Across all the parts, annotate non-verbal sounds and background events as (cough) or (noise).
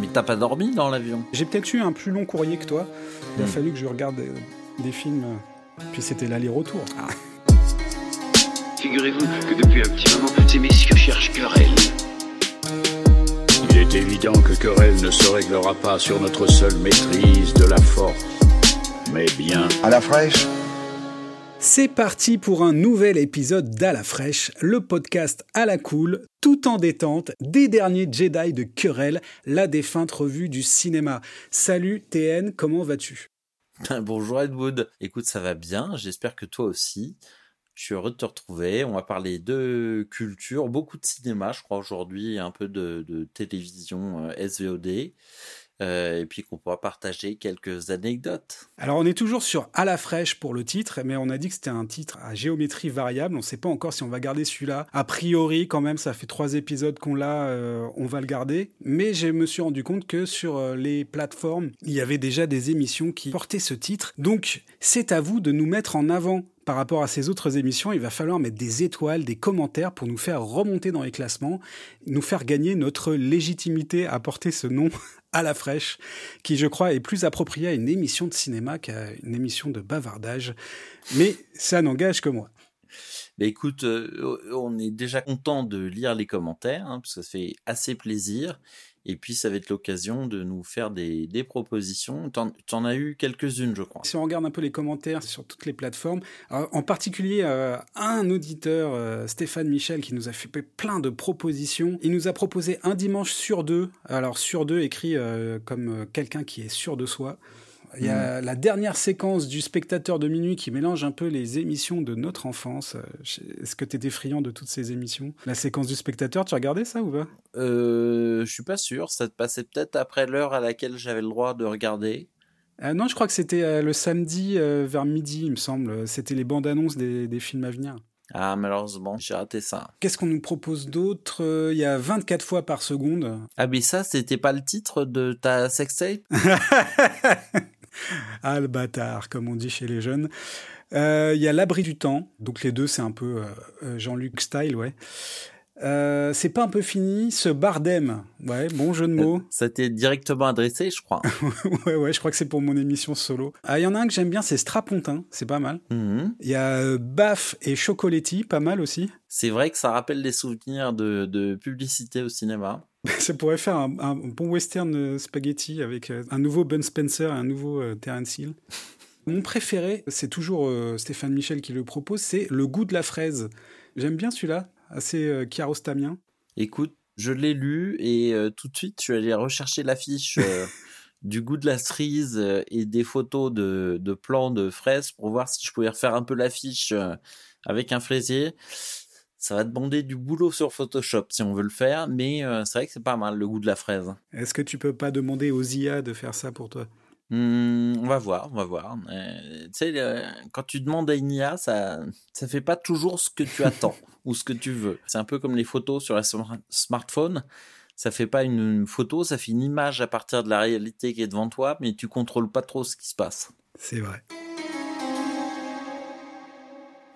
Mais t'as pas dormi dans l'avion? J'ai peut-être eu un plus long courrier que toi. Il a Hmm. fallu que je regarde des, des films. euh, Puis c'était l'aller-retour. Figurez-vous que depuis un petit moment, ces messieurs cherchent querelle. Il est évident que querelle ne se réglera pas sur notre seule maîtrise de la force, mais bien À la fraîche? C'est parti pour un nouvel épisode d'À la fraîche, le podcast à la cool, tout en détente, des derniers Jedi de Querelle, la défunte revue du cinéma. Salut TN, comment vas-tu? (laughs) Bonjour Edwood. Écoute, ça va bien. J'espère que toi aussi. Je suis heureux de te retrouver. On va parler de culture, beaucoup de cinéma, je crois, aujourd'hui, un peu de, de télévision euh, SVOD. Euh, et puis qu'on pourra partager quelques anecdotes. Alors on est toujours sur À la fraîche pour le titre, mais on a dit que c'était un titre à géométrie variable. On ne sait pas encore si on va garder celui-là. A priori, quand même, ça fait trois épisodes qu'on l'a, euh, on va le garder. Mais je me suis rendu compte que sur euh, les plateformes, il y avait déjà des émissions qui portaient ce titre. Donc c'est à vous de nous mettre en avant par rapport à ces autres émissions, il va falloir mettre des étoiles, des commentaires pour nous faire remonter dans les classements, nous faire gagner notre légitimité à porter ce nom (laughs) à la fraîche, qui je crois est plus approprié à une émission de cinéma qu'à une émission de bavardage. Mais ça n'engage que moi. Mais écoute, euh, on est déjà content de lire les commentaires, hein, parce que ça fait assez plaisir. Et puis, ça va être l'occasion de nous faire des, des propositions. T'en, t'en as eu quelques-unes, je crois. Si on regarde un peu les commentaires sur toutes les plateformes, en particulier euh, un auditeur, euh, Stéphane Michel, qui nous a fait plein de propositions. Il nous a proposé un dimanche sur deux. Alors sur deux écrit euh, comme quelqu'un qui est sûr de soi. Il y a la dernière séquence du spectateur de minuit qui mélange un peu les émissions de notre enfance. Euh, Est-ce que tu étais friand de toutes ces émissions? La séquence du spectateur, tu regardais ça ou pas? Euh, je suis pas sûr. Ça te passait peut-être après l'heure à laquelle j'avais le droit de regarder. Euh, Non, je crois que c'était euh, le samedi vers midi, il me semble. C'était les bandes annonces des, des films à venir. Ah, malheureusement, j'ai raté ça. Qu'est-ce qu'on nous propose d'autre? Euh, Il y a 24 fois par seconde. Ah, mais ça, c'était pas le titre de ta sextape (laughs) (laughs) ah, le bâtard, comme on dit chez les jeunes. Euh, Il y a l'abri du temps. Donc les deux, c'est un peu euh, euh, Jean-Luc style, ouais. Euh, c'est pas un peu fini, ce bardem. Ouais, bon jeu de mots. Ça t'est directement adressé, je crois. (laughs) ouais, ouais, je crois que c'est pour mon émission solo. Ah, il y en a un que j'aime bien, c'est Strapontin. C'est pas mal. Mhm. Il y a Baf et Chocoletti, pas mal aussi. C'est vrai que ça rappelle des souvenirs de, de publicité au cinéma. (laughs) Ça pourrait faire un, un bon western euh, spaghetti avec euh, un nouveau Ben Spencer et un nouveau euh, Terence Hill. (laughs) Mon préféré, c'est toujours Stéphane Michel qui le propose, c'est Le goût de la fraise. J'aime bien celui-là, assez chiarostamien. Écoute, je l'ai lu et euh, tout de suite, je suis allé rechercher l'affiche euh, (laughs) du goût de la cerise euh, et des photos de, de plants de fraises pour voir si je pouvais refaire un peu l'affiche avec un fraisier. Ça va demander du boulot sur Photoshop si on veut le faire, mais euh, c'est vrai que c'est pas mal le goût de la fraise. Est-ce que tu peux pas demander aux IA de faire ça pour toi? Hmm, on va voir, on va voir. Euh, tu sais, quand tu demandes à une IA, ça, ça fait pas toujours ce que tu attends (laughs) ou ce que tu veux. C'est un peu comme les photos sur un smar- smartphone. Ça fait pas une, une photo, ça fait une image à partir de la réalité qui est devant toi, mais tu contrôles pas trop ce qui se passe. C'est vrai.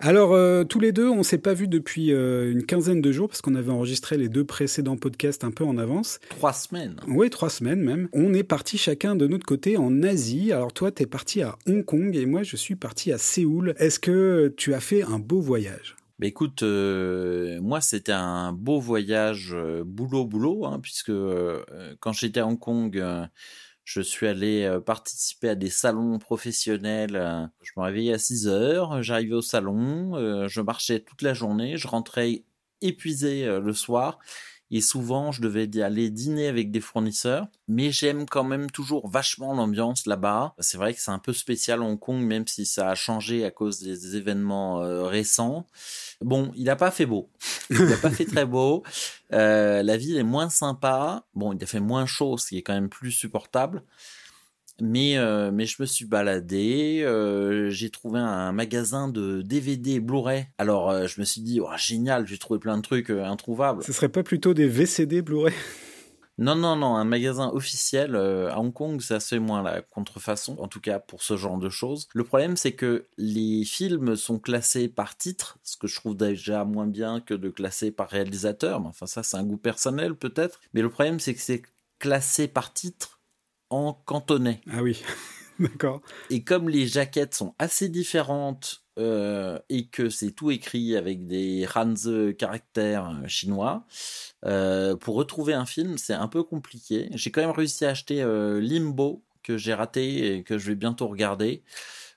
Alors, euh, tous les deux, on s'est pas vus depuis euh, une quinzaine de jours parce qu'on avait enregistré les deux précédents podcasts un peu en avance. Trois semaines. Oui, trois semaines même. On est parti chacun de notre côté en Asie. Alors toi, t'es parti à Hong Kong et moi, je suis parti à Séoul. Est-ce que tu as fait un beau voyage? Bah écoute, euh, moi c'était un beau voyage boulot boulot, hein, puisque quand j'étais à Hong Kong, je suis allé euh, participer à des salons professionnels. euh, Je me réveillais à 6 heures, j'arrivais au salon, euh, je marchais toute la journée, je rentrais épuisé euh, le soir. Et souvent, je devais aller dîner avec des fournisseurs. Mais j'aime quand même toujours vachement l'ambiance là-bas. C'est vrai que c'est un peu spécial Hong Kong, même si ça a changé à cause des événements euh, récents. Bon, il n'a pas fait beau. Il n'a pas fait très beau. Euh, la ville est moins sympa. Bon, il a fait moins chaud, ce qui est quand même plus supportable. Mais, euh, mais je me suis baladé, euh, j'ai trouvé un magasin de DVD Blu-ray. Alors euh, je me suis dit, oh, génial, j'ai trouvé plein de trucs euh, introuvables. Ce serait pas plutôt des VCD Blu-ray? Non, non, non, un magasin officiel euh, à Hong Kong, ça se fait moins la contrefaçon, en tout cas pour ce genre de choses. Le problème, c'est que les films sont classés par titre, ce que je trouve déjà moins bien que de classer par réalisateur. Mais enfin, ça, c'est un goût personnel peut-être. Mais le problème, c'est que c'est classés par titre en cantonais. Ah oui, (laughs) d'accord. Et comme les jaquettes sont assez différentes euh, et que c'est tout écrit avec des Hanze caractères euh, chinois, euh, pour retrouver un film, c'est un peu compliqué. J'ai quand même réussi à acheter euh, Limbo, que j'ai raté et que je vais bientôt regarder.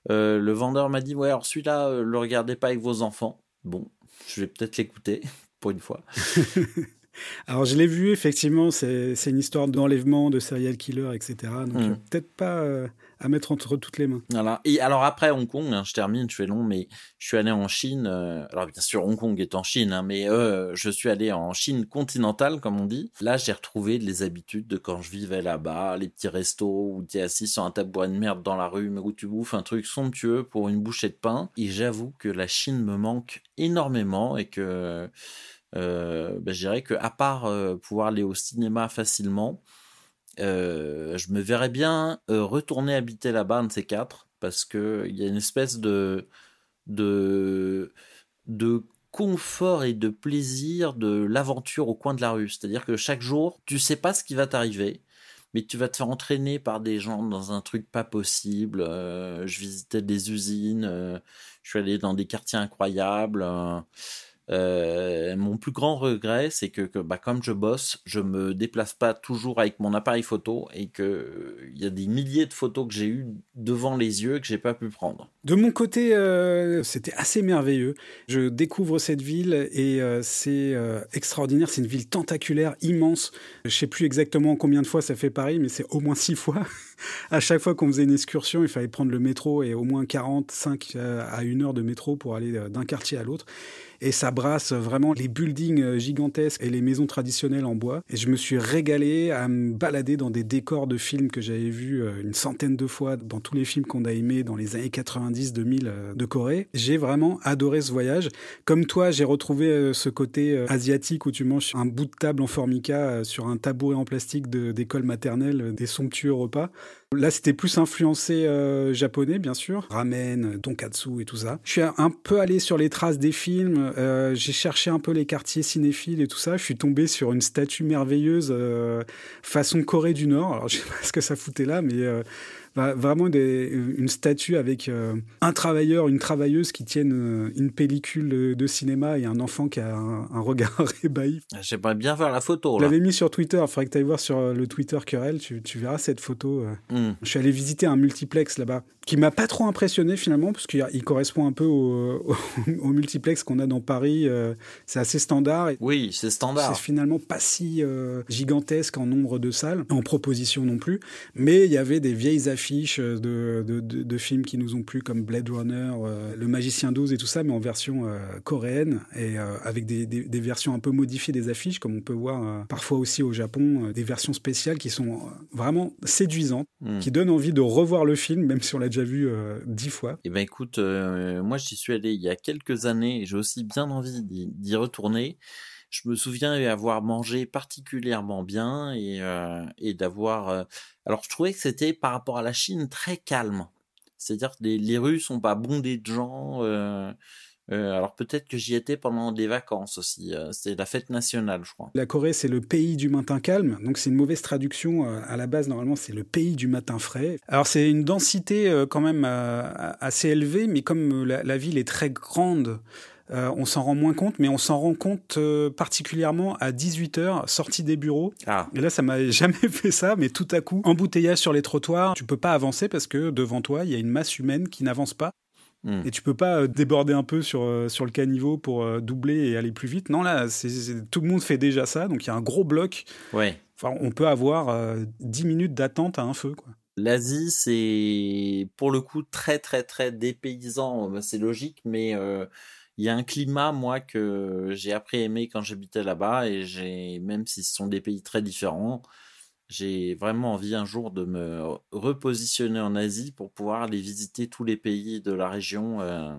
Le vendeur m'a dit, ouais, alors celui-là, le regardez pas avec vos enfants. Bon, je vais peut-être l'écouter, (laughs) pour une fois. (laughs) Alors je l'ai vu, effectivement, c'est une histoire d'enlèvement, de serial killer, etc. Donc Mm. euh, peut-être pas euh, à mettre entre toutes les mains. Voilà. Et alors après Hong Kong, hein, je termine, je fais long, mais je suis allé en Chine. euh, alors bien sûr, Hong Kong est en Chine, hein, mais euh, je suis allé en Chine continentale, comme on dit. Là, j'ai retrouvé les habitudes de quand je vivais là-bas, les petits restos où tu es assis sur un tabouret de merde dans la rue, mais où tu bouffes un truc somptueux pour une bouchée de pain. Et j'avoue que la Chine me manque énormément et que euh, ben, je dirais que à part pouvoir aller au cinéma facilement, euh, je me verrais bien euh, retourner habiter là-bas, un de ces quatre, parce que il y a une espèce de de de confort et de plaisir de l'aventure au coin de la rue. C'est-à-dire que chaque jour, tu sais pas ce qui va t'arriver, mais tu vas te faire entraîner par des gens dans un truc pas possible. Euh, je visitais des usines, je suis allé dans des quartiers incroyables. Euh, mon plus grand regret, c'est que, bah, comme je bosse, je me déplace pas toujours avec mon appareil photo et que il y a des milliers de photos que j'ai eues devant les yeux que j'ai pas pu prendre. De mon côté, euh, c'était assez merveilleux. Je découvre cette ville et euh, c'est extraordinaire. C'est une ville tentaculaire, immense. Je sais plus exactement combien de fois ça fait pareil, mais c'est au moins six fois. (laughs) à chaque fois qu'on faisait une excursion, il fallait prendre le métro et au moins 45 euh, à une heure de métro pour aller d'un quartier à l'autre. Et ça brasse vraiment les buildings euh, gigantesques et les maisons traditionnelles en bois. Et je me suis régalé à me balader dans des décors de films que j'avais vus euh, une centaine de fois dans tous les films qu'on a aimés dans les années 90-2000 euh, de Corée. J'ai vraiment adoré ce voyage. Comme toi, j'ai retrouvé ce côté asiatique où tu manges un bout de table en formica sur un tabouret en plastique d'école maternelle, des somptueux repas. Là, c'était plus influencé japonais, bien sûr. Ramen, tonkatsu et tout ça. Je suis un peu allé sur les traces des films. Euh, J'ai cherché un peu les quartiers cinéphiles et tout ça. Je suis tombé sur une statue merveilleuse euh, façon Corée du Nord. Alors, (laughs) je sais pas ce que ça foutait là, mais euh, vraiment des, une statue avec un travailleur, une travailleuse qui tiennent une pellicule de, de cinéma et un enfant qui a un, un regard (laughs) ébahi. J'aimerais bien voir la photo Je là. l'avais mis sur Twitter. Il faudrait que tu ailles voir sur le Twitter Querelle. Tu, tu verras cette photo. Hmm. Je suis allé visiter un multiplex là-bas, qui m'a pas trop impressionné finalement, parce qu'il il correspond un peu au, (laughs) au- au multiplex qu'on a dans Paris. euh, c'est assez standard. Oui, c'est standard. c'est finalement pas si euh, gigantesque en nombre de salles, en proposition non plus. Mais il y avait des vieilles affiches de, de, de- de films qui nous ont plu, comme Blade Runner, euh, Le Magicien 12 et tout ça, mais en version coréenne et avec des, des- des versions un peu modifiées des affiches, comme on peut voir parfois aussi au Japon, des versions spéciales qui sont vraiment séduisantes, Hmm. qui donnent envie de revoir le film, même on l'a déjà vu euh, dix fois. Eh ben écoute, euh, moi j'y suis allé il y a quelques années et j'ai aussi bien envie d'y retourner. Je me souviens avoir mangé particulièrement bien et, euh, et d'avoir... Alors je trouvais que c'était par rapport à la Chine très calme. C'est-à-dire que les, les rues sont pas bondées de gens. Euh, alors peut-être que j'y étais pendant des vacances aussi. euh, C'était la fête nationale, je crois. La Corée, c'est le pays du matin calme, donc c'est une mauvaise traduction. euh, À la base, normalement, c'est le pays du matin frais. Alors, c'est une densité quand même assez élevée, mais comme la, la ville est très grande, euh, on s'en rend moins compte, mais on s'en rend compte euh, particulièrement à 18h, sortie des bureaux. Ah, Et là, ça m'a (laughs) jamais fait ça, mais tout à coup, embouteillage sur les trottoirs, tu peux pas avancer parce que devant toi, il y a une masse humaine qui n'avance pas. Hmm. Et tu peux pas euh, déborder un peu sur, euh, sur le caniveau pour euh, doubler et aller plus vite. Non, là, tout le monde fait déjà ça. Donc il y a un gros bloc. ouais. Enfin, on peut avoir euh, 10 minutes d'attente à un feu. Quoi. L'Asie, c'est pour le coup très très très dépaysant. Bah, C'est logique, mais euh, il y a un climat moi que j'ai appris à aimer quand j'habitais là-bas et j'ai même si ce sont des pays très différents, j'ai vraiment envie un jour de me repositionner en Asie pour pouvoir les visiter tous les pays de la région. euh.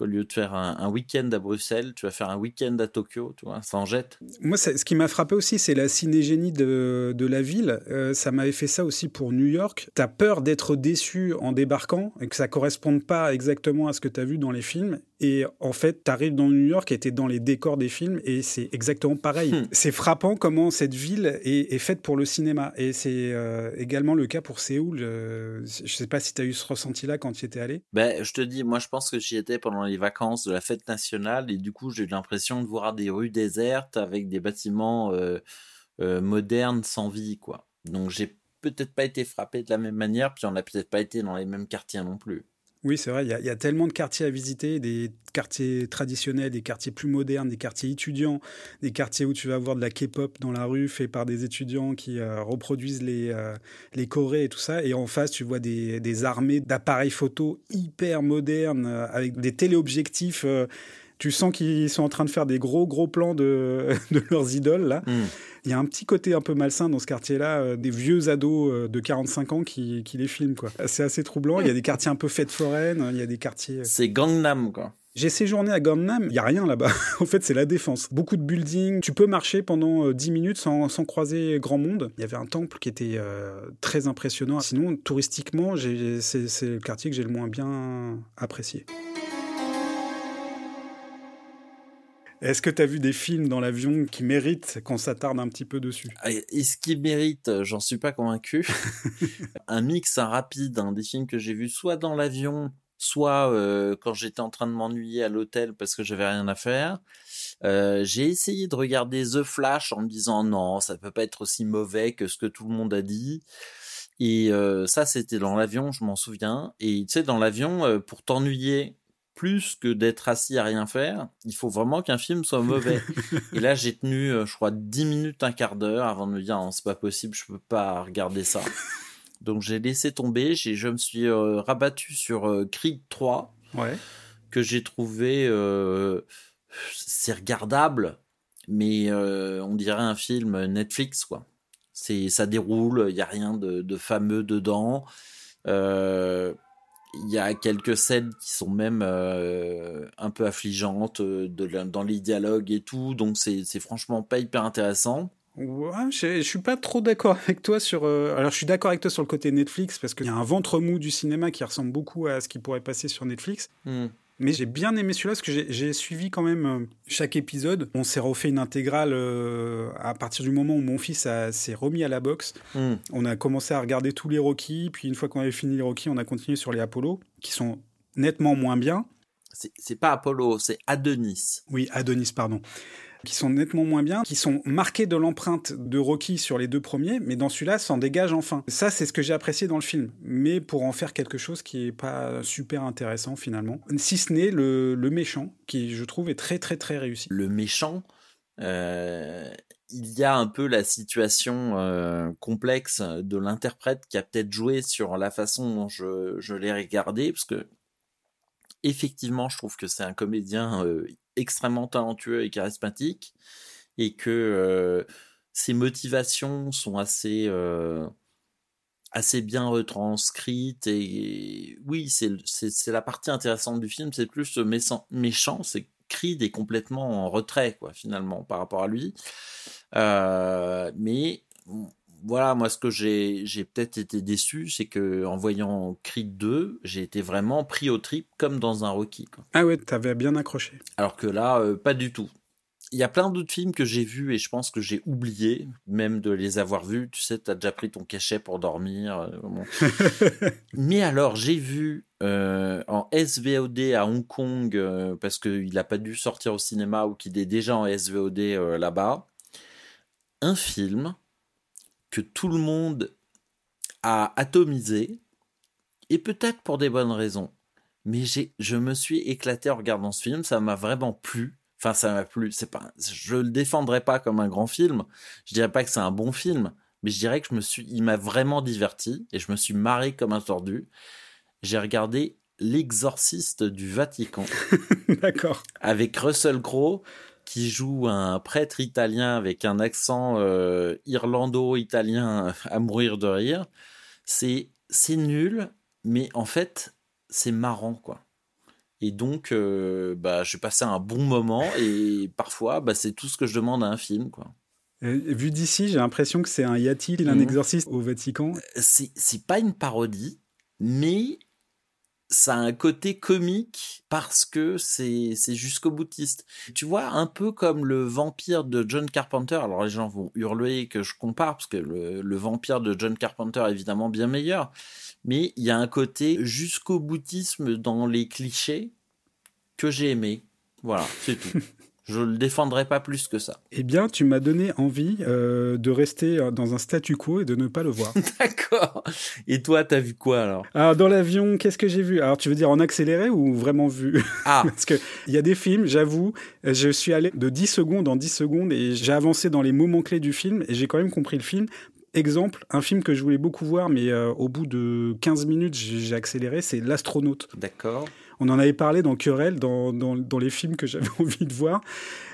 Au lieu de faire un, week-end à Bruxelles, tu vas faire un week-end à Tokyo, tu vois, ça en jette. Moi, ce qui m'a frappé aussi, c'est la cinégénie de, de la ville. Euh, ça m'avait fait ça aussi pour New York. Tu as peur d'être déçu en débarquant et que ça corresponde pas exactement à ce que tu as vu dans les films. Et en fait, tu arrives dans New York et tu es dans les décors des films et c'est exactement pareil. Hmm. C'est frappant comment cette ville est, est faite pour le cinéma. Et c'est euh, également le cas pour Séoul. Euh, je sais pas si tu as eu ce ressenti-là quand tu y étais allé. Ben, je te dis, moi, je pense que j'y étais pendant les vacances de la fête nationale et du coup, j'ai eu l'impression de voir des rues désertes avec des bâtiments euh, euh, modernes sans vie, quoi. Donc, j'ai peut-être pas été frappé de la même manière, puis on n'a peut-être pas été dans les mêmes quartiers non plus. Oui, c'est vrai, il y, a, tellement de quartiers à visiter, des quartiers traditionnels, des quartiers plus modernes, des quartiers étudiants, des quartiers où tu vas voir de la K-pop dans la rue fait par des étudiants qui euh, reproduisent les, euh, les chorés et tout ça. Et en face, tu vois des, des armées d'appareils photo hyper modernes euh, avec des téléobjectifs. Tu sens qu'ils sont en train de faire des gros, gros plans de, (laughs) de leurs idoles, là. Hmm. Il y a un petit côté un peu malsain dans ce quartier-là, euh, des vieux ados euh, de 45 ans qui, qui les filment, quoi. C'est assez troublant. Il y a des quartiers un peu fêtes foraines, il y a des quartiers... euh, C'est Gangnam, quoi. j'ai séjourné à Gangnam, il y a rien là-bas. (laughs) en fait, c'est la défense. Beaucoup de buildings. Tu peux marcher pendant euh, 10 minutes sans, sans croiser grand monde. Il y avait un temple qui était euh, très impressionnant. Sinon, touristiquement, c'est le quartier que j'ai le moins bien apprécié. Est-ce que tu as vu des films dans l'avion qui méritent qu'on s'attarde un petit peu dessus? Et ce qui mérite, euh, j'en suis pas convaincu. (laughs) un mix, un rapide, hein, des films que j'ai vus soit dans l'avion, soit euh, quand j'étais en train de m'ennuyer à l'hôtel parce que j'avais rien à faire. Euh, j'ai essayé de regarder The Flash en me disant non, ça peut pas être aussi mauvais que ce que tout le monde a dit. Et euh, ça, c'était dans l'avion, je m'en souviens. Et tu sais, dans l'avion, pour t'ennuyer plus que d'être assis à rien faire, il faut vraiment qu'un film soit mauvais. (laughs) Et là, j'ai tenu, euh, je crois, 10 minutes, un quart d'heure avant de me dire, non, c'est pas possible, je peux pas regarder ça. (laughs) Donc, j'ai laissé tomber, j'ai, je me suis euh, rabattu sur euh, Creed 3, Ouais. que j'ai trouvé, euh, c'est regardable, mais on dirait un film Netflix, quoi. C'est, ça déroule, il y a rien de, de fameux dedans. Euh, il y a quelques scènes qui sont même euh, un peu affligeantes euh, de, dans les dialogues et tout, donc c'est franchement pas hyper intéressant. Ouais, je, je suis pas trop d'accord avec toi sur. euh, alors, je suis d'accord avec toi sur le côté Netflix parce qu'il y a un ventre mou du cinéma qui ressemble beaucoup à ce qui pourrait passer sur Netflix. Hmm. Mais j'ai bien aimé celui-là parce que j'ai- suivi quand même euh, chaque épisode. On s'est refait une intégrale euh, à partir du moment où mon fils s'est remis à la boxe. Hmm. On a commencé à regarder tous les Rocky, puis une fois qu'on avait fini les Rocky, on a continué sur les Apollo, qui sont nettement moins bien. C'est pas Apollo, c'est Adonis. Oui, Adonis, pardon. Qui sont nettement moins bien, qui sont marqués de l'empreinte de Rocky sur les deux premiers, mais dans celui-là, s'en dégage enfin. Ça, c'est ce que j'ai apprécié dans le film, mais pour en faire quelque chose qui est pas super intéressant finalement. Si ce n'est le, méchant, qui je trouve est très très très réussi. le méchant, euh, il y a un peu la situation euh, complexe de l'interprète qui a peut-être joué sur la façon dont je, je l'ai regardé, parce que effectivement, je trouve que c'est un comédien extrêmement talentueux et charismatique, et que ses motivations sont assez assez bien retranscrites et oui c'est la partie intéressante du film c'est plus méchant c'est Creed est complètement en retrait quoi finalement par rapport à lui. Mais voilà moi ce que j'ai j'ai peut-être été déçu c'est que en voyant Creed 2 j'ai été vraiment pris au trip comme dans un Rocky quoi. Ah ouais, t'avais bien accroché. Alors que là, euh, pas du tout. Il y a plein d'autres films que j'ai vus et je pense que j'ai oublié même de les avoir vus. Tu sais, t'as déjà pris ton cachet pour dormir. euh, bon. (laughs) Mais alors, j'ai vu euh, en SVOD à Hong Kong, parce qu'il n'a pas dû sortir au cinéma ou qu'il est déjà en SVOD là-bas, un film que tout le monde a atomisé, et peut-être pour des bonnes raisons. Mais j'ai, je me suis éclaté en regardant ce film, ça m'a vraiment plu. Enfin, ça m'a plu. C'est pas, je le défendrai pas comme un grand film. Je dirais pas que c'est un bon film, mais je dirais que je me suis, il m'a vraiment diverti et je me suis marré comme un tordu. J'ai regardé L'exorciste du Vatican (laughs) D'accord. avec Russell Crowe qui joue un prêtre italien avec un accent euh, irlando-italien à mourir de rire. C'est c'est nul, mais en fait c'est marrant quoi. Et donc euh, bah j'ai passé un bon moment et parfois bah c'est tout ce que je demande à un film quoi. Euh, vu d'ici, j'ai l'impression que c'est un y a-t-il un Mhm. exorciste au Vatican C'est c'est pas une parodie, mais ça a un côté comique parce que c'est c'est jusqu'au boutiste. Tu vois, un peu comme le vampire de John Carpenter. Alors les gens vont hurler que je compare parce que le, le vampire de John Carpenter est évidemment bien meilleur, mais il y a un côté jusqu'au boutisme dans les clichés que j'ai aimé. Voilà, c'est tout. (laughs) Je le défendrai pas plus que ça. Eh bien, tu m'as donné envie euh, de rester euh, dans un statu quo et de ne pas le voir. (laughs) D'accord. Et toi, t'as vu quoi alors? Alors, dans l'avion, qu'est-ce que j'ai vu? Alors, tu veux dire en accéléré ou vraiment vu? Ah, (laughs) Parce qu'il y a des films, j'avoue, je suis allé de 10 secondes en 10 secondes et j'ai avancé dans les moments clés du film et j'ai quand même compris le film. Exemple, un film que je voulais beaucoup voir, mais euh, au bout de 15 minutes, j'ai j'ai accéléré, c'est L'astronaute. d'accord. On en avait parlé dans Querelle, dans, dans, les films que j'avais (laughs) envie de voir.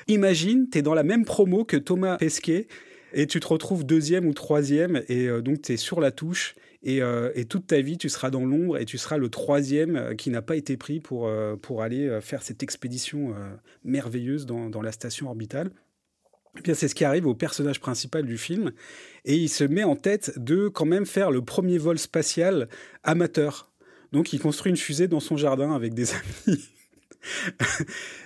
Imagine, tu es dans la même promo que Thomas Pesquet et tu te retrouves deuxième ou troisième et euh, donc tu es sur la touche et, euh, et toute ta vie tu seras dans l'ombre et tu seras le troisième euh, qui n'a pas été pris pour, pour aller faire cette expédition merveilleuse dans, dans la station orbitale. Eh bien, c'est ce qui arrive au personnage principal du film et il se met en tête de quand même faire le premier vol spatial amateur. Donc, il construit une fusée dans son jardin avec des (laughs) amis.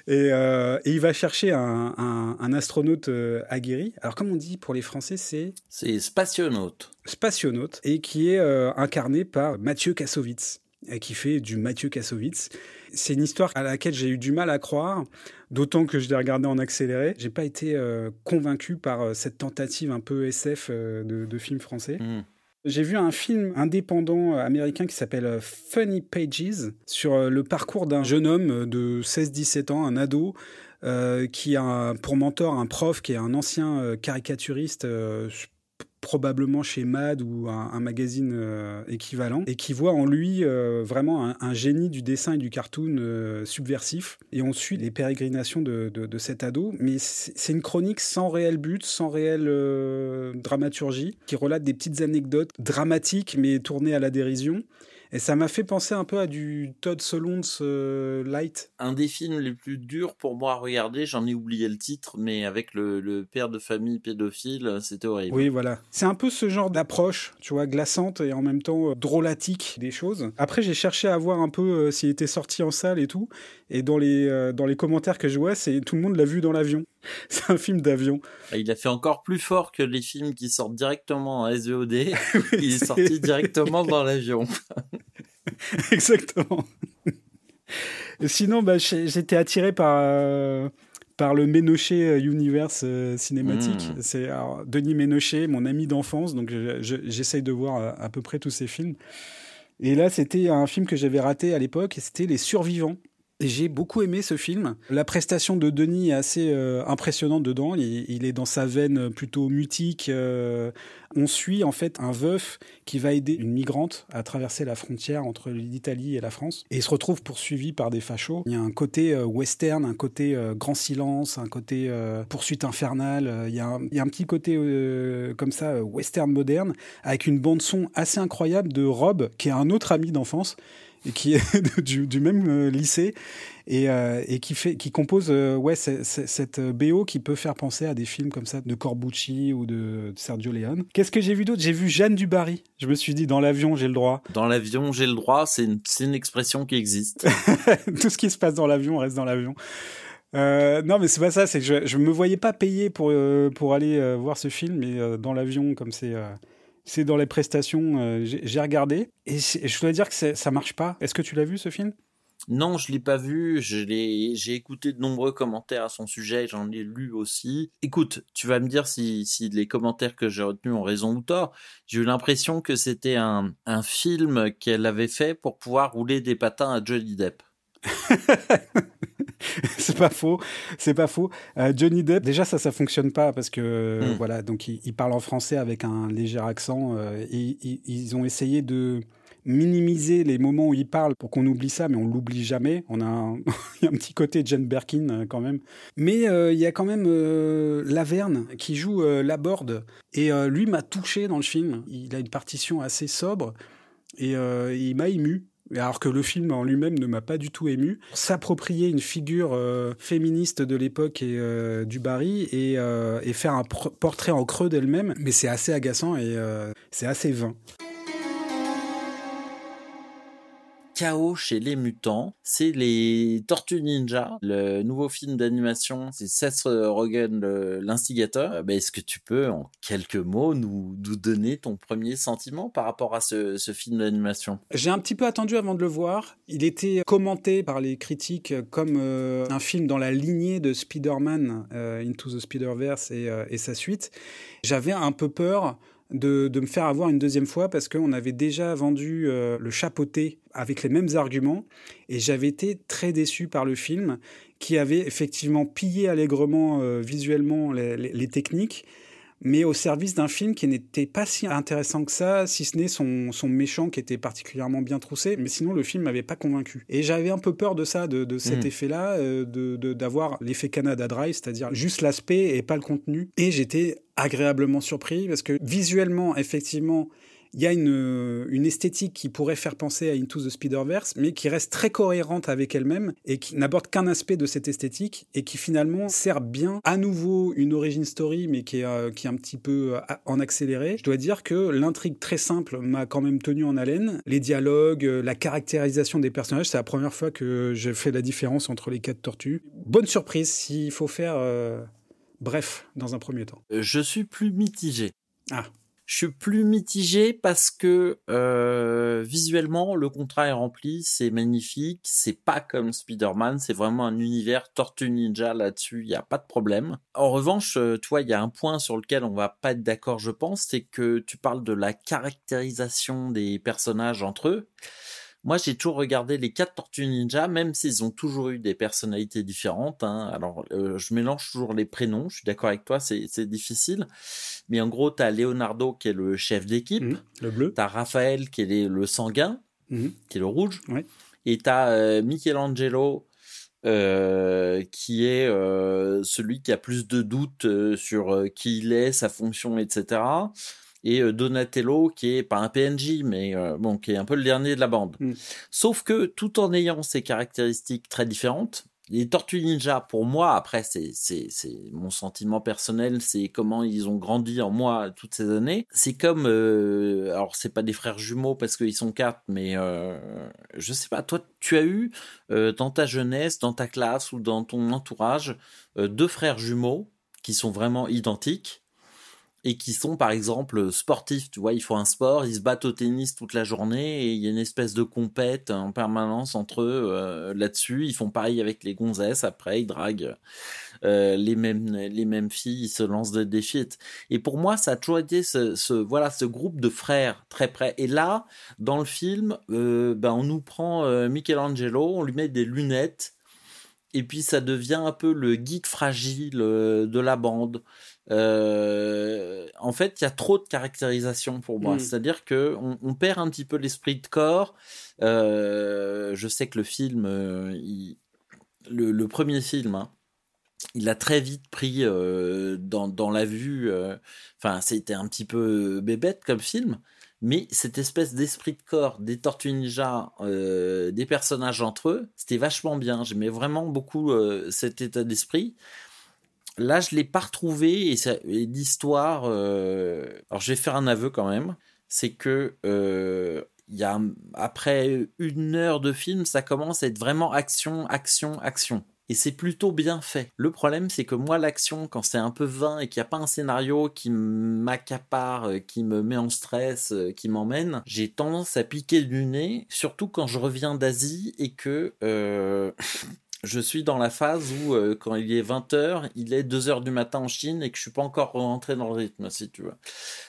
et, euh, et il va chercher un, un- un astronaute euh, aguerri. Alors, comme on dit pour les Français, c'est C'est spationaute. spationaute et qui est euh, incarné par Mathieu Kassovitz, et qui fait du Mathieu Kassovitz. C'est une histoire à laquelle j'ai eu du mal à croire, d'autant que je l'ai regardé en accéléré. J'ai pas été convaincu par cette tentative un peu SF de, de film français. Hmm. J'ai vu un film indépendant euh, américain qui s'appelle euh, Funny Pages sur euh, le parcours d'un jeune homme de 16-17 ans, un ado, qui a pour mentor un prof qui est un ancien caricaturiste, probablement chez Mad ou un, magazine euh, équivalent, et qui voit en lui euh, vraiment un, génie du dessin et du cartoon euh, subversif. Et on suit les pérégrinations de, de- cet ado, mais c'est une chronique sans réel but, sans réelle dramaturgie, qui relate des petites anecdotes dramatiques mais tournées à la dérision. Et ça m'a fait penser un peu à du Todd Solondz euh, light. Un des films les plus durs pour moi à regarder, j'en ai oublié le titre, mais avec le, le père de famille pédophile, c'était horrible. Oui, voilà. C'est un peu ce genre d'approche, tu vois, glaçante et en même temps euh, drôlatique des choses. Après, j'ai cherché à voir un peu euh, s'il était sorti en salle et tout. Et dans les, euh, dans les commentaires que je vois, c'est tout le monde l'a vu dans l'avion. (laughs) C'est un film d'avion. Il a fait encore plus fort que les films qui sortent directement en SVOD. (laughs) Il est sorti directement dans l'avion. (laughs) Exactement. Sinon, bah, j'étais attiré par, euh, par le Ménochet euh, Universe euh, cinématique. Mm. C'est Denis Ménochet, mon ami d'enfance, donc je- je- j'essaye de voir à peu près tous ses films. Et là, c'était un film que j'avais raté à l'époque, et c'était Les Survivants. J'ai beaucoup aimé ce film. La prestation de Denis est assez euh, impressionnante dedans. Il, est dans sa veine plutôt mutique. euh, on suit en fait un veuf qui va aider une migrante à traverser la frontière entre l'Italie et la France. Et il se retrouve poursuivi par des fachos. Il y a un côté euh, western, un côté euh, grand silence, un côté euh, poursuite infernale. Il y, a un, il y a un petit côté comme ça, western moderne, avec une bande son assez incroyable de Rob, qui est un autre ami d'enfance et qui est (laughs) du, du même euh, lycée et, euh, et qui fait qui compose euh, ouais cette BO qui peut faire penser à des films comme ça de Corbucci ou de, Sergio Leone. Qu'est-ce que j'ai vu d'autre? J'ai vu Jeanne Dubarry. Je me suis dit dans l'avion j'ai le droit. Dans l'avion, j'ai le droit, c'est une, expression qui existe. (laughs) Tout ce qui se passe dans l'avion reste dans l'avion. Euh, non mais c'est pas ça, c'est que je, je me voyais pas payer pour euh, pour aller euh, voir ce film, mais dans l'avion comme c'est c'est dans les prestations, euh, j'ai regardé et je dois dire que ça marche pas. Est-ce que tu l'as vu ce film? Non, je l'ai pas vu. Je l'ai, j'ai écouté de nombreux commentaires à son sujet. J'en ai lu aussi. Écoute, tu vas me dire si, si les commentaires que j'ai retenus ont raison ou tort. J'ai eu l'impression que c'était un, un film qu'elle avait fait pour pouvoir rouler des patins à Johnny Depp. (laughs) (laughs) c'est pas faux, c'est pas faux. Euh, Johnny Depp, déjà ça, ça fonctionne pas parce que euh, Mm. voilà, donc il, il parle en français avec un léger accent. euh, et, ils- ils ont essayé de minimiser les moments où il parle pour qu'on oublie ça, mais on l'oublie jamais. On a un, (laughs) il y a un petit côté Jane Birkin quand même. Mais euh, il y a quand même euh, Laverne qui joue euh, Laborde et lui m'a touché dans le film. Il a une partition assez sobre et il m'a ému. Alors que le film en lui-même ne m'a pas du tout ému. S'approprier une figure euh, féministe de l'époque et euh, du Barry et, euh, faire un portrait en creux d'elle-même, mais c'est assez agaçant et c'est assez vain. Chaos chez les mutants. C'est les Tortues Ninja, le nouveau film d'animation. C'est Seth Rogen, l'instigateur. Euh, ben, est-ce que tu peux, en quelques mots, nous, donner ton premier sentiment par rapport à ce, film d'animation? J'ai un petit peu attendu avant de le voir. Il était commenté par les critiques comme euh, un film dans la lignée de Spider-Man, euh, Into the Spider-Verse et, et sa suite. J'avais un peu peur de, me faire avoir une deuxième fois parce qu'on avait déjà vendu euh, le chapeauté avec les mêmes arguments et j'avais été très déçu par le film qui avait effectivement pillé allègrement euh, visuellement les, techniques mais au service d'un film qui n'était pas si intéressant que ça, si ce n'est son, son, méchant qui était particulièrement bien troussé, mais sinon le film m'avait pas convaincu. Et j'avais un peu peur de ça, de, de cet mmh. effet-là, euh, d'avoir de, l'effet Canada Dry, c'est-à-dire juste l'aspect et pas le contenu. Et j'étais agréablement surpris parce que visuellement, effectivement, il y a une, une, esthétique qui pourrait faire penser à Into the Spider-Verse, mais qui reste très cohérente avec elle-même et qui n'aborde qu'un aspect de cette esthétique et qui finalement sert bien à nouveau une origin story, mais qui est, euh, qui est un petit peu euh, en accéléré. Je dois dire que l'intrigue très simple m'a quand même tenu en haleine. Les dialogues, euh, la caractérisation des personnages, c'est la première fois que j'ai fait la différence entre les quatre tortues. Bonne surprise s'il faut faire... Euh, bref, dans un premier temps. Je suis plus mitigé. Ah. Je suis plus mitigé parce que euh, visuellement le contrat est rempli, c'est magnifique, c'est pas comme Spider-Man, c'est vraiment un univers Tortue Ninja là-dessus, il a pas de problème. En revanche, euh, toi, il y a un point sur lequel on va pas être d'accord, je pense, c'est que tu parles de la caractérisation des personnages entre eux. Moi, j'ai toujours regardé les quatre Tortues Ninja, même s'ils ont toujours eu des personnalités différentes. Hein. Alors, euh, je mélange toujours les prénoms. Je suis d'accord avec toi, c'est difficile. Mais en gros, tu as Leonardo qui est le chef d'équipe. Mmh, le bleu. Tu as Raphaël qui est le sanguin, mmh. qui est le rouge. Ouais. Et tu as euh, Michelangelo euh, qui est euh, celui qui a plus de doutes sur qui il est, sa fonction, etc et Donatello qui est pas un PNJ mais euh, bon qui est un peu le dernier de la bande. Mm. Sauf que tout en ayant ces caractéristiques très différentes, les Tortues Ninja pour moi après c'est c'est c'est mon sentiment personnel, c'est comment ils ont grandi en moi toutes ces années. C'est comme euh, alors c'est pas des frères jumeaux parce qu'ils sont quatre mais euh, je sais pas toi tu as eu euh, dans ta jeunesse, dans ta classe ou dans ton entourage euh, deux frères jumeaux qui sont vraiment identiques et qui sont par exemple sportifs, tu vois, ils font un sport, ils se battent au tennis toute la journée et il y a une espèce de compète en permanence entre eux euh, là-dessus. Ils font pareil avec les gonzesses après, ils draguent euh, les mêmes les mêmes filles, ils se lancent des défis. Et pour moi, ça a toujours été ce, voilà ce groupe de frères très près. Et là, dans le film, euh, ben on nous prend Michelangelo, on lui met des lunettes. Et puis ça devient un peu le geek fragile de la bande euh, en fait, il y a trop de caractérisation pour moi. Mm. C'est-à-dire que on, on, perd un petit peu l'esprit de corps. Euh, je sais que le film, euh, il, le, le, premier film, hein, il a très vite pris dans, dans la vue. Enfin, c'était un petit peu bébête comme film. Mais cette espèce d'esprit de corps des Tortues Ninja, des personnages entre eux, c'était vachement bien. J'aimais vraiment beaucoup cet état d'esprit là je l'ai pas retrouvé et, l'histoire euh... alors je vais faire un aveu quand même c'est que euh, y a après une heure de film ça commence à être vraiment action action action et c'est plutôt bien fait. Le problème, c'est que moi, l'action, quand c'est un peu vain et qu'il n'y a pas un scénario qui m'accapare, euh, qui me met en stress, qui m'emmène, j'ai tendance à piquer du nez, surtout quand je reviens d'Asie et que (laughs) je suis dans la phase où euh, quand il est 20h, il est 2h du matin en Chine et que je suis pas encore rentré dans le rythme si tu veux.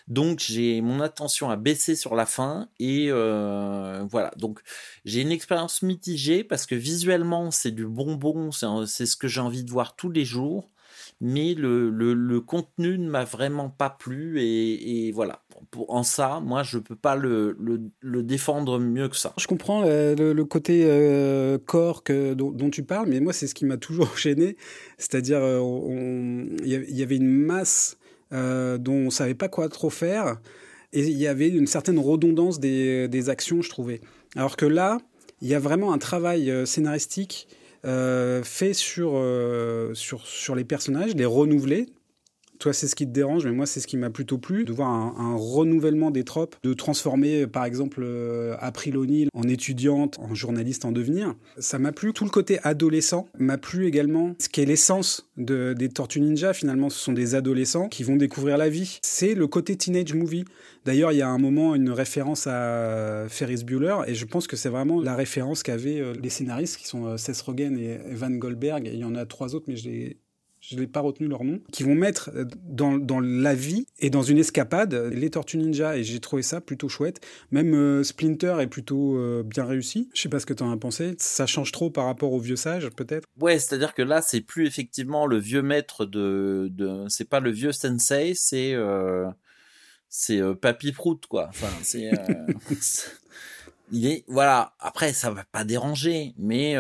Donc j'ai mon attention à baisser sur la fin et euh, voilà. Donc j'ai une expérience mitigée parce que visuellement c'est du bonbon, c'est ce que j'ai envie de voir tous les jours mais le, le, le contenu ne m'a vraiment pas plu et, et voilà. En ça, moi, je peux pas le, le, défendre mieux que ça. Je comprends le, le côté euh, corps dont, tu parles, mais moi, c'est ce qui m'a toujours (laughs) gêné. C'est-à-dire, il y avait une masse euh, dont on savait pas quoi trop faire et il y avait une certaine redondance des, des actions, je trouvais. Alors que là, il y a vraiment un travail euh, scénaristique euh, fait sur, euh, sur, sur les personnages, les renouveler, toi c'est ce qui te dérange, mais moi c'est ce qui m'a plutôt plu, de voir un, renouvellement des tropes, de transformer par exemple euh, April O'Neil en étudiante, en journaliste en devenir. Ça m'a plu. Tout le côté adolescent m'a plu également. Ce qui est l'essence de, des Tortues Ninja, finalement, ce sont des adolescents qui vont découvrir la vie. C'est le côté teenage movie. D'ailleurs, il y a un moment une référence à Ferris Bueller, et je pense que c'est vraiment la référence qu'avaient euh, les scénaristes qui sont euh, Seth Rogen et Evan Goldberg. il y en a trois autres, mais je les je n'ai pas retenu leur nom, qui vont mettre euh, dans, dans, la vie et dans une escapade les Tortues Ninja. Et j'ai trouvé ça plutôt chouette. Même euh, Splinter est plutôt euh, bien réussi. Je sais pas ce que tu en as pensé. Ça change trop par rapport au vieux sage, peut-être? Ouais, c'est-à-dire que là, c'est plus effectivement le vieux maître de. de... C'est pas le vieux sensei, c'est. C'est Papy Prout, quoi. Enfin, (laughs) c'est. Il est. Voilà. Après, ça va pas déranger, mais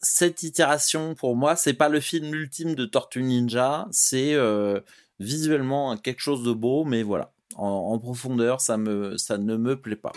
cette itération pour moi, c'est pas le film ultime de Tortue Ninja, c'est euh, visuellement quelque chose de beau, mais voilà, en, profondeur, ça me, ça ne me plaît pas.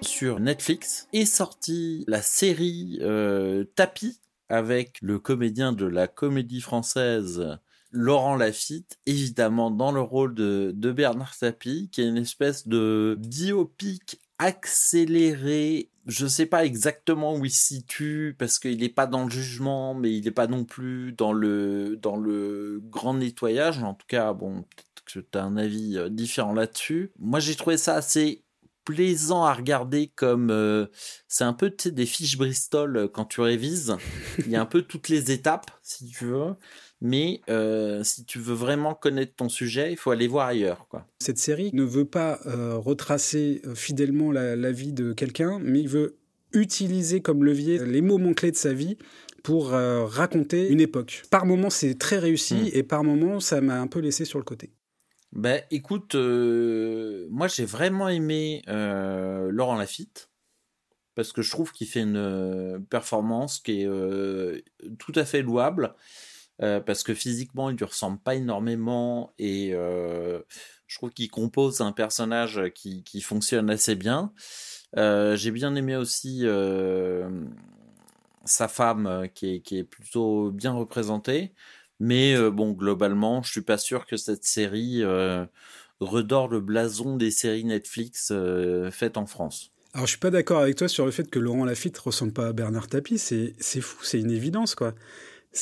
Sur Netflix est sortie la série euh, Tapis avec le comédien de la comédie française Laurent Lafitte, évidemment dans le rôle de, de Bernard Tapie, qui est une espèce de biopic accéléré. Je sais pas exactement où il se situe parce qu'il n'est pas dans le jugement, mais il n'est pas non plus dans le dans le grand nettoyage. En tout cas, bon, peut-être que tu as un avis euh, différent là-dessus. Moi, j'ai trouvé ça assez plaisant à regarder comme euh, c'est un peu des fiches Bristol euh, quand tu révises. Il y a un peu toutes les étapes si tu veux mais euh, si tu veux vraiment connaître ton sujet, il faut aller voir ailleurs. Quoi. Cette série ne veut pas euh, retracer euh, fidèlement la, vie de quelqu'un, mais il veut utiliser comme levier les moments clés de sa vie pour raconter une époque. Par moments, c'est très réussi, hmm. et par moments, ça m'a un peu laissé sur le côté. Ben, écoute, moi j'ai vraiment aimé Laurent Lafitte parce que je trouve qu'il fait une performance qui est tout à fait louable. Euh, parce que physiquement il lui ressemble pas énormément et euh, je trouve qu'il compose un personnage qui, qui fonctionne assez bien. Euh, j'ai bien aimé aussi sa femme qui est, qui est, plutôt bien représentée, mais bon globalement je suis pas sûr que cette série redore le blason des séries Netflix faites en France. Alors je suis pas d'accord avec toi sur le fait que Laurent Lafitte ressemble pas à Bernard Tapie, c'est fou, c'est une évidence quoi.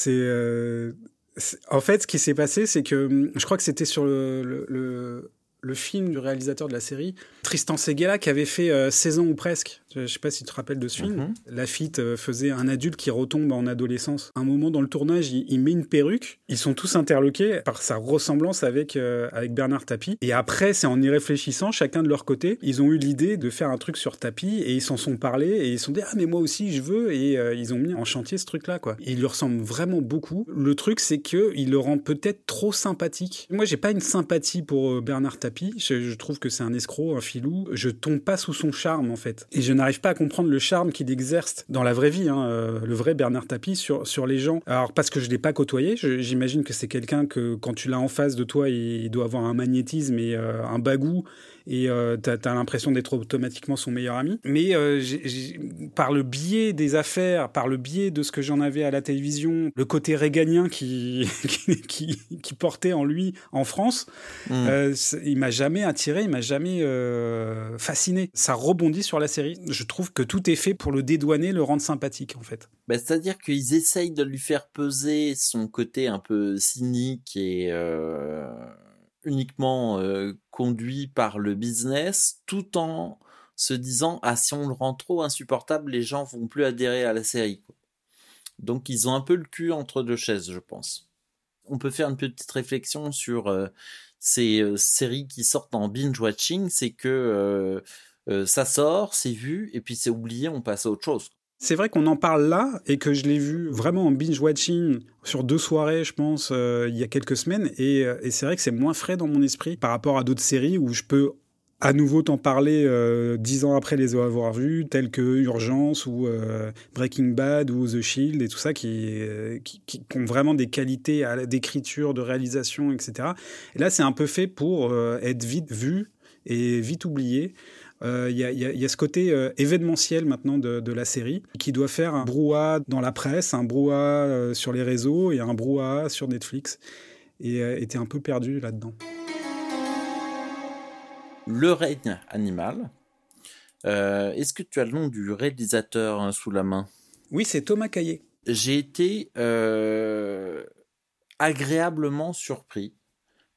Euh, c'est en fait ce qui s'est passé, c'est que hum, je crois que c'était sur le, le, le, film du réalisateur de la série, Tristan Seguela, qui avait fait euh, 16 ans ou presque. Je sais pas si tu te rappelles de ce film. Mhm. Lafitte euh, faisait un adulte qui retombe en adolescence. un moment dans le tournage, il, met une perruque. Ils sont tous interloqués par sa ressemblance avec, euh, avec Bernard Tapie. Et après, c'est en y réfléchissant, chacun de leur côté, ils ont eu l'idée de faire un truc sur Tapie et ils s'en sont parlé et ils se sont dit Ah, mais moi aussi, je veux. Et euh, ils ont mis en chantier ce truc-là, quoi. il lui ressemble vraiment beaucoup. Le truc, c'est qu'il le rend peut-être trop sympathique. Moi, j'ai pas une sympathie pour Bernard Tapie. Je, je trouve que c'est un escroc, un filou. Je tombe pas sous son charme, en fait. Et je n'arrive pas à comprendre le charme qu'il exerce dans la vraie vie, hein, euh, le vrai Bernard Tapie, sur, sur les gens. Alors, parce que je ne l'ai pas côtoyé, j'imagine que c'est quelqu'un que quand tu l'as en face de toi, il, doit avoir un magnétisme et euh, un bagou et euh, tu as, l'impression d'être automatiquement son meilleur ami. Mais euh, par le biais des affaires, par le biais de ce que j'en avais à la télévision, le côté réganien (laughs) qui, qui, qui, portait en lui en France, mm. euh, il m'a jamais attiré, il m'a jamais euh, fasciné. Ça rebondit sur la série. Je trouve que tout est fait pour le dédouaner, le rendre sympathique en fait. Bah, C'est-à-dire qu'ils essayent de lui faire peser son côté un peu cynique et euh, uniquement euh, conduit par le business, tout en se disant ah si on le rend trop insupportable, les gens vont plus adhérer à la série. Donc ils ont un peu le cul entre deux chaises, je pense. On peut faire une petite réflexion sur euh, ces euh, séries qui sortent en binge watching, c'est que ça sort, c'est vu et puis c'est oublié, on passe à autre chose. C'est vrai qu'on en parle là et que je l'ai vu vraiment en binge-watching sur deux soirées, je pense, euh, il y a quelques semaines. Euh, et, c'est vrai que c'est moins frais dans mon esprit par rapport à d'autres séries où je peux à nouveau t'en parler euh, dix ans après les avoir vues, telles que Urgence ou Breaking Bad ou The Shield et tout ça, qui, qui, ont vraiment des qualités d'écriture, de réalisation, etc. Et là, c'est un peu fait pour être vite vu et vite oublié. Il y, a ce côté événementiel maintenant de, la série qui doit faire un brouhaha dans la presse, un brouhaha sur les réseaux et un brouhaha sur Netflix. Et était un peu perdu là-dedans. Le règne animal. Est-ce que tu as le nom du réalisateur hein, sous la main? Oui, c'est Thomas Caillé. J'ai été agréablement surpris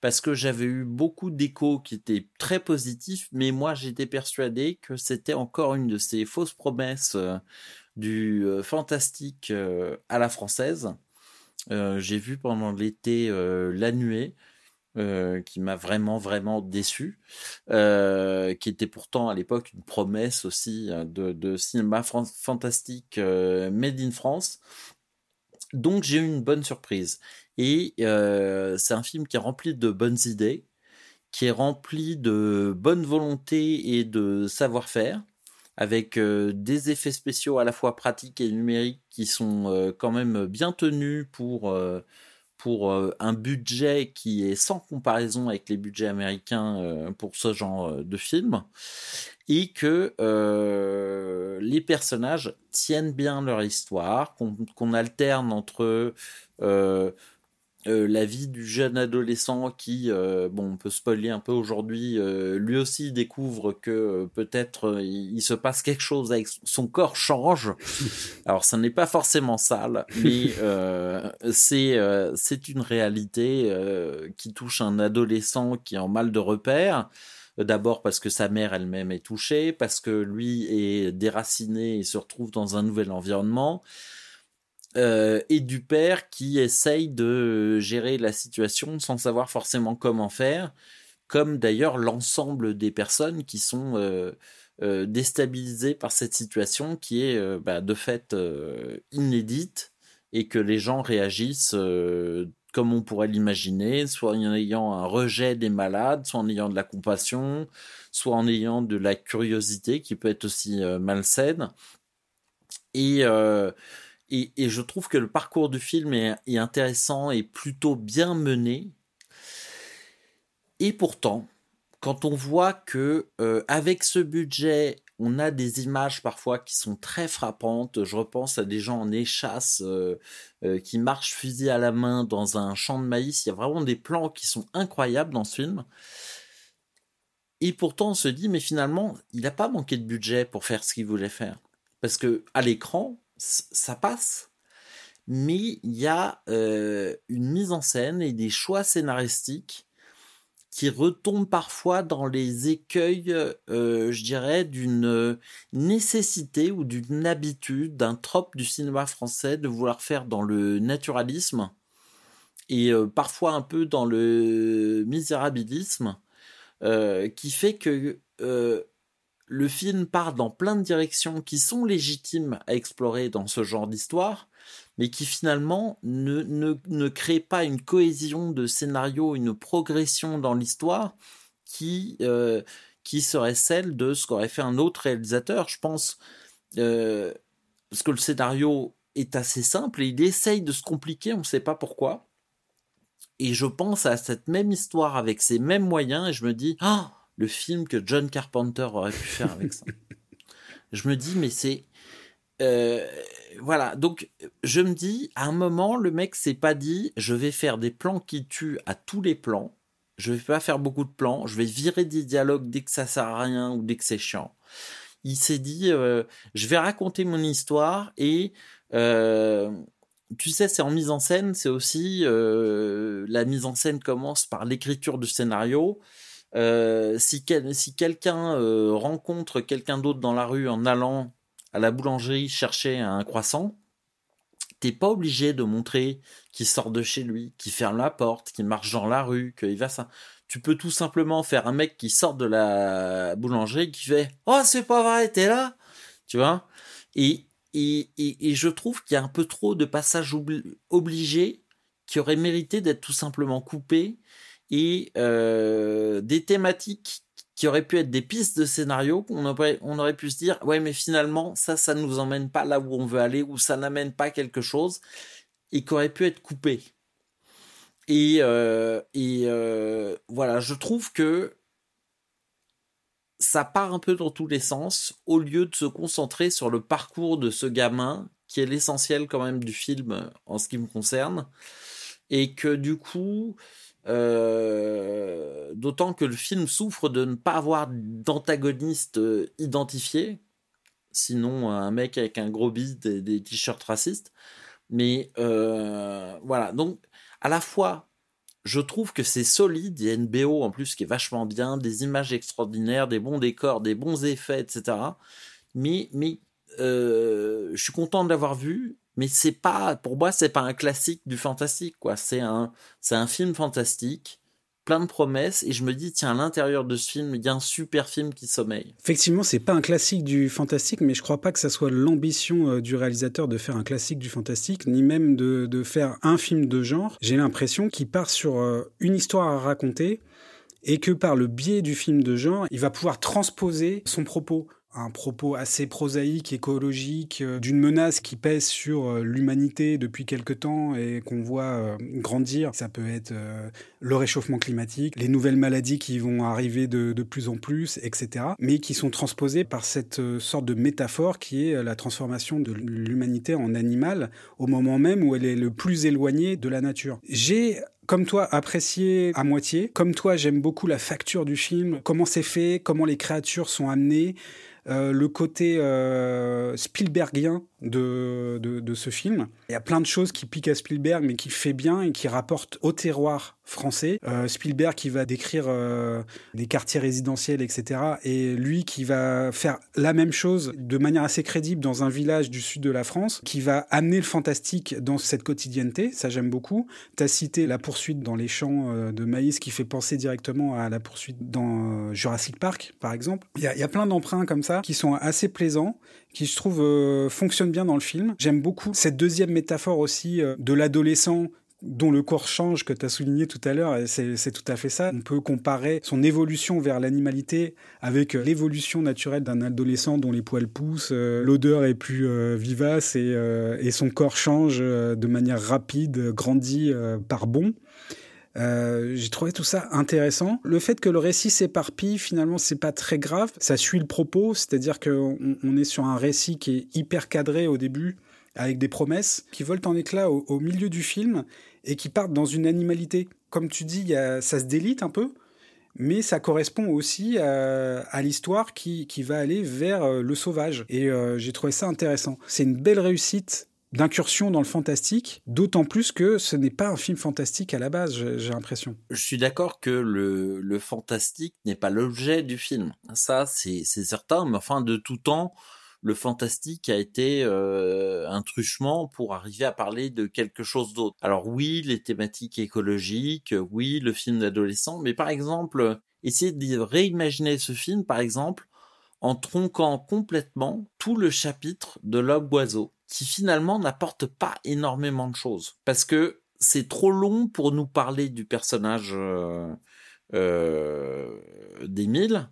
parce que j'avais eu beaucoup d'échos qui étaient très positifs, mais moi j'étais persuadé que c'était encore une de ces fausses promesses euh, du euh, fantastique euh, à la française. J'ai vu pendant l'été La Nuée, qui m'a vraiment vraiment déçu, qui était pourtant à l'époque une promesse aussi de, de cinéma fantastique made in France. Donc j'ai eu une bonne surprise. Et c'est un film qui est rempli de bonnes idées, qui est rempli de bonne volonté et de savoir-faire, avec des effets spéciaux à la fois pratiques et numériques qui sont quand même bien tenus pour, pour un budget qui est sans comparaison avec les budgets américains pour ce genre de film. Et que les personnages tiennent bien leur histoire, qu'on alterne entre euh, la vie du jeune adolescent qui, euh, bon, on peut spoiler un peu aujourd'hui, euh, lui aussi découvre que peut-être il, se passe quelque chose avec son corps change. (laughs) Alors, ça n'est pas forcément sale, mais (laughs) c'est c'est une réalité qui touche un adolescent qui est en mal de repère. D'abord parce que sa mère elle-même est touchée, parce que lui est déraciné et se retrouve dans un nouvel environnement. Euh, et du père qui essaye de gérer la situation sans savoir forcément comment faire, comme d'ailleurs l'ensemble des personnes qui sont euh, euh, déstabilisées par cette situation qui est bah, de fait inédite et que les gens réagissent comme on pourrait l'imaginer, soit en ayant un rejet des malades, soit en ayant de la compassion, soit en ayant de la curiosité qui peut être aussi malsaine. Et et, je trouve que le parcours du film est, intéressant et plutôt bien mené. Et pourtant, quand on voit que euh, avec ce budget, on a des images parfois qui sont très frappantes. Je repense à des gens en échasse euh, euh, qui marchent fusil à la main dans un champ de maïs. Il y a vraiment des plans qui sont incroyables dans ce film. Et pourtant, on se dit, mais finalement, il n'a pas manqué de budget pour faire ce qu'il voulait faire. Parce que à l'écran, ça passe. Mais il y a euh, une mise en scène et des choix scénaristiques qui retombent parfois dans les écueils, euh, je dirais, d'une nécessité ou d'une habitude, d'un trope du cinéma français de vouloir faire dans le naturalisme et euh, parfois un peu dans le misérabilisme, qui fait que le film part dans plein de directions qui sont légitimes à explorer dans ce genre d'histoire, mais qui finalement ne, ne, créent pas une cohésion de scénario, une progression dans l'histoire qui, euh, qui serait celle de ce qu'aurait fait un autre réalisateur. Je pense, euh, parce que le scénario est assez simple et il essaye de se compliquer, on ne sait pas pourquoi. Et je pense à cette même histoire avec ces mêmes moyens et je me dis, ah, le film que John Carpenter aurait pu faire avec ça. (laughs) je me dis, mais c'est. Euh, voilà, donc je me dis, à un moment, le mec s'est pas dit, je vais faire des plans qui tuent à tous les plans, je vais pas faire beaucoup de plans, je vais virer des dialogues dès que ça sert à rien ou dès que c'est chiant. Il s'est dit, euh, je vais raconter mon histoire et euh, tu sais, c'est en mise en scène, c'est aussi la mise en scène commence par l'écriture du scénario. Euh, si, quelqu'un euh, rencontre quelqu'un d'autre dans la rue en allant à la boulangerie chercher un croissant, t'es pas obligé de montrer qu'il sort de chez lui, qu'il ferme la porte, qu'il marche dans la rue, qu'il va ça. Tu peux tout simplement faire un mec qui sort de la boulangerie qui fait Oh, c'est pas vrai, t'es là Tu vois? Et, et, et, je trouve qu'il y a un peu trop de passages obligés qui auraient mérité d'être tout simplement coupés et euh, des thématiques qui auraient pu être des pistes de scénario qu'on aurait, on aurait pu se dire ouais mais finalement ça ça nous emmène pas là où on veut aller ou ça n'amène pas quelque chose et qui aurait pu être coupé. Et, euh, et euh, voilà je trouve que ça part un peu dans tous les sens au lieu de se concentrer sur le parcours de ce gamin qui est l'essentiel quand même du film en ce qui me concerne et que du coup euh, d'autant que le film souffre de ne pas avoir d'antagoniste euh, identifié sinon un mec avec un gros bide et des t-shirts racistes mais euh, voilà donc à la fois je trouve que c'est solide. Il y a une en plus qui est vachement bien, des images extraordinaires, des bons décors, des bons effets, etc. Mais, mais je suis content de l'avoir vu. Mais c'est pas, pour moi, c'est pas un classique du fantastique, quoi. C'est un, c'est un film fantastique plein de promesses et je me dis tiens à l'intérieur de ce film il y a un super film qui sommeille. Effectivement, c'est pas un classique du fantastique, mais je crois pas que ça soit l'ambition euh, du réalisateur de faire un classique du fantastique, ni même de, de faire un film de genre. J'ai l'impression qu'il part sur euh, une histoire à raconter et que par le biais du film de genre, il va pouvoir transposer son propos un propos assez prosaïque, écologique, euh, d'une menace qui pèse sur euh, l'humanité depuis quelque temps et qu'on voit euh, grandir. Ça peut être le réchauffement climatique, les nouvelles maladies qui vont arriver de, de, plus en plus, etc. Mais qui sont transposées par cette sorte de métaphore qui est la transformation de l'humanité en animal au moment même où elle est le plus éloignée de la nature. J'ai comme toi, apprécié à moitié. Comme toi, j'aime beaucoup la facture du film, comment c'est fait, comment les créatures sont amenées. Euh, le côté euh, Spielbergien de, de, ce film. Il y a plein de choses qui piquent à Spielberg, mais qui fait bien et qui rapportent au terroir français. Euh, Spielberg qui va décrire des quartiers résidentiels, etc. Et lui qui va faire la même chose de manière assez crédible dans un village du sud de la France, qui va amener le fantastique dans cette quotidienneté. Ça, j'aime beaucoup. Tu as cité la poursuite dans les champs de maïs qui fait penser directement à la poursuite dans Jurassic Park, par exemple. Il y a plein d'emprunts comme ça qui sont assez plaisants, qui je trouve euh, fonctionnent bien dans le film. J'aime beaucoup cette deuxième métaphore aussi euh, de l'adolescent dont le corps change, que tu as souligné tout à l'heure, c'est tout à fait ça. On peut comparer son évolution vers l'animalité avec euh, l'évolution naturelle d'un adolescent dont les poils poussent, l'odeur est plus vivace et, et, son corps change de manière rapide, grandit par bond. Euh, j'ai trouvé tout ça intéressant. Le fait que le récit s'éparpille, finalement, c'est pas très grave. Ça suit le propos, c'est-à-dire qu'on on est sur un récit qui est hyper cadré au début, avec des promesses qui volent en éclats au, milieu du film et qui partent dans une animalité. Comme tu dis, ça se délite un peu, mais ça correspond aussi à, à l'histoire qui, qui, va aller vers euh, le sauvage. Et euh, j'ai trouvé ça intéressant. C'est une belle réussite d'incursion dans le fantastique, d'autant plus que ce n'est pas un film fantastique à la base, j'ai l'impression. Je suis d'accord que le, fantastique n'est pas l'objet du film. Ça, c'est certain, mais enfin, de tout temps, le fantastique a été euh, un truchement pour arriver à parler de quelque chose d'autre. Alors oui, les thématiques écologiques, oui, le film d'adolescent, mais par exemple, essayer de réimaginer ce film, par exemple, en tronquant complètement tout le chapitre de l'homme-oiseau qui finalement n'apporte pas énormément de choses. Parce que c'est trop long pour nous parler du personnage euh, euh, d'Émile.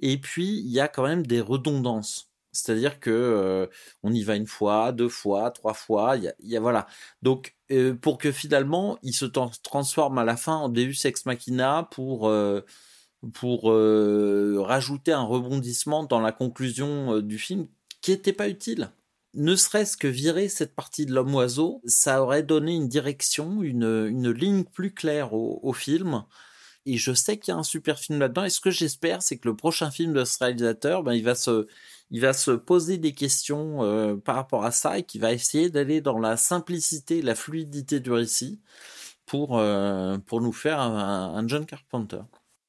Et puis, il y a quand même des redondances. C'est-à-dire que euh, on y va une fois, deux fois, trois fois. Il y a, voilà. Donc euh, pour que finalement il se transforme à la fin en Deus ex machina pour pour rajouter un rebondissement dans la conclusion du film qui n'était pas utile ne serait-ce que virer cette partie de l'homme oiseau, ça aurait donné une direction, une, une ligne plus claire au, film. Et je sais qu'il y a un super film là-dedans. Et ce que j'espère, c'est que le prochain film de ce réalisateur, ben, il va se, il va se poser des questions euh, par rapport à ça et qu'il va essayer d'aller dans la simplicité, la fluidité du récit pour, euh, pour nous faire un, un John Carpenter.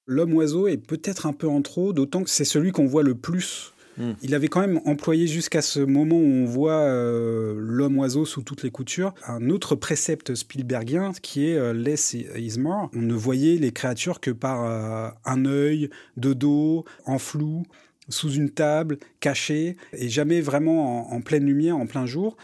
L'homme oiseau est peut-être un peu en trop, d'autant que c'est celui qu'on voit le plus Il avait quand même employé jusqu'à ce moment où on voit euh, l'homme oiseau sous toutes les coutures un autre précepte Spielbergien qui est euh, less is more. On ne voyait les créatures que par euh, un œil, de dos, en flou, sous une table, caché, et jamais vraiment en, pleine lumière, en plein jour.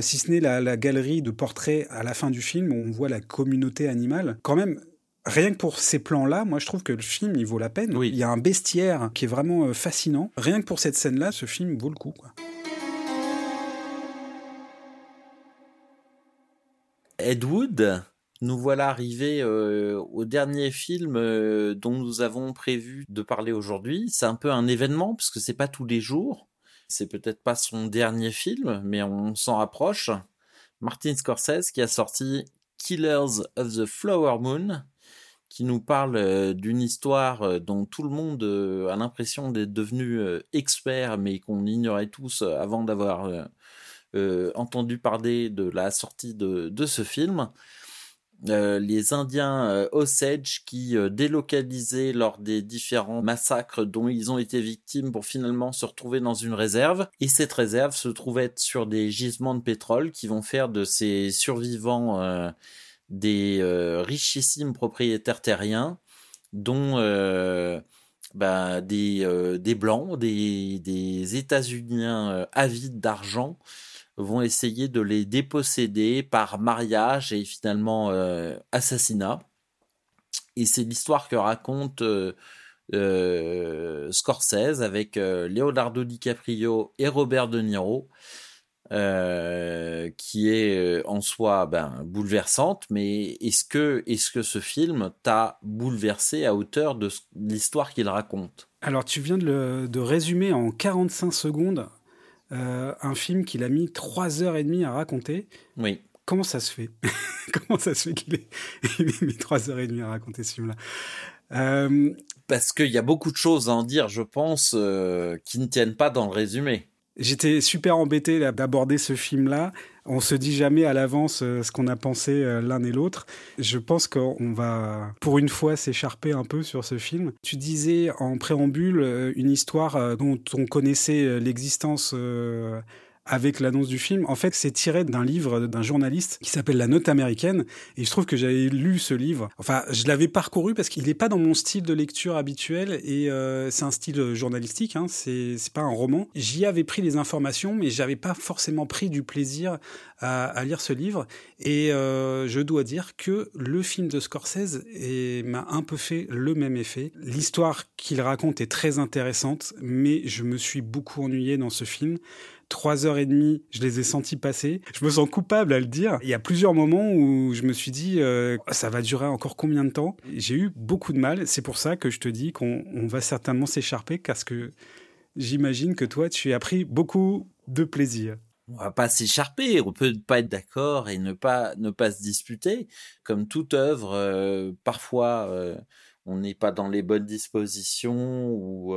si ce n'est la, la, galerie de portraits à la fin du film où on voit la communauté animale. Quand même, Rien que pour ces plans-là, moi je trouve que le film il vaut la peine. Oui. Il y a un bestiaire qui est vraiment euh, fascinant. Rien que pour cette scène-là, ce film vaut le coup. Quoi. Ed Wood nous voilà arrivés euh, au dernier film euh, dont nous avons prévu de parler aujourd'hui. C'est un peu un événement parce que c'est pas tous les jours. C'est peut-être pas son dernier film, mais on s'en rapproche. Martin Scorsese qui a sorti Killers of the Flower Moon, qui nous parle euh, d'une histoire euh, dont tout le monde euh, a l'impression d'être devenu expert, mais qu'on ignorait tous avant d'avoir entendu parler de la sortie de, de ce film. les Indiens Osage qui délocalisaient lors des différents massacres dont ils ont été victimes pour finalement se retrouver dans une réserve. Et cette réserve se trouvait sur des gisements de pétrole qui vont faire de ces survivants des euh, richissimes propriétaires terriens, dont euh, bah, des, euh, des blancs, des, des États-Uniens avides d'argent vont essayer de les déposséder par mariage et finalement assassinat. Et c'est l'histoire que raconte Scorsese avec Leonardo DiCaprio et Robert De Niro euh, qui est euh, en soi ben, bouleversante, mais est-ce que, est que ce film t'a bouleversé à hauteur de l'histoire qu'il raconte? Alors tu viens de, de, résumer en 45 secondes euh, un film qu'il a mis 3 heures et demie à raconter. Oui. Comment ça se fait? (laughs) Comment ça se fait qu'il ait, mis 3 heures et demie à raconter ce film-là? Parce qu'il y a beaucoup de choses à en dire, je pense, qui ne tiennent pas dans le résumé. J'étais super embêté d'aborder ce film-là. On se dit jamais à l'avance euh, ce qu'on a pensé euh, l'un et l'autre. Je pense qu'on va, pour une fois, s'écharper un peu sur ce film. Tu disais en préambule euh, une histoire dont on connaissait l'existence avec l'annonce du film. En fait, c'est tiré d'un livre d'un journaliste qui s'appelle La Note américaine. Et je trouve que j'avais lu ce livre. Enfin, je l'avais parcouru parce qu'il n'est pas dans mon style de lecture habituel et euh, c'est un style journalistique. Hein, c'est pas un roman. J'y avais pris les informations, mais j'avais pas forcément pris du plaisir à, lire ce livre. Et euh, je dois dire que le film de Scorsese m'a un peu fait le même effet. L'histoire qu'il raconte est très intéressante, mais je me suis beaucoup ennuyé dans ce film trois heures et demie, je les ai sentis passer. Je me sens coupable à le dire. Il y a plusieurs moments où je me suis dit, euh, ça va durer encore combien de temps? J'ai eu beaucoup de mal. C'est pour ça que je te dis qu'on va certainement s'écharper, parce que j'imagine que toi, tu as pris beaucoup de plaisir. On va pas s'écharper, on peut pas être d'accord et ne pas ne pas se disputer. Comme toute œuvre, euh, parfois euh, on n'est pas dans les bonnes dispositions ou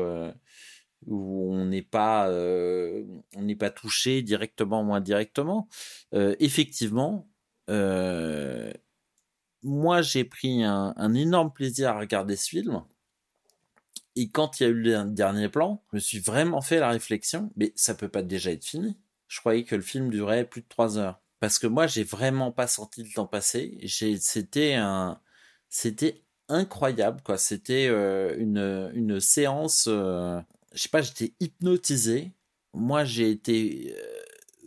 où on n'est pas euh, on n'est pas touché directement ou indirectement. Euh, effectivement euh, moi j'ai pris un, un, énorme plaisir à regarder ce film. Et quand il y a eu le dernier plan je me suis vraiment fait la réflexion mais ça peut pas déjà être fini. Je croyais que le film durait plus de trois heures. Parce que moi j'ai vraiment pas senti le temps passer. C'était un c'était incroyable quoi. C'était une une séance je sais pas, j'étais hypnotisé. Moi, j'ai été euh,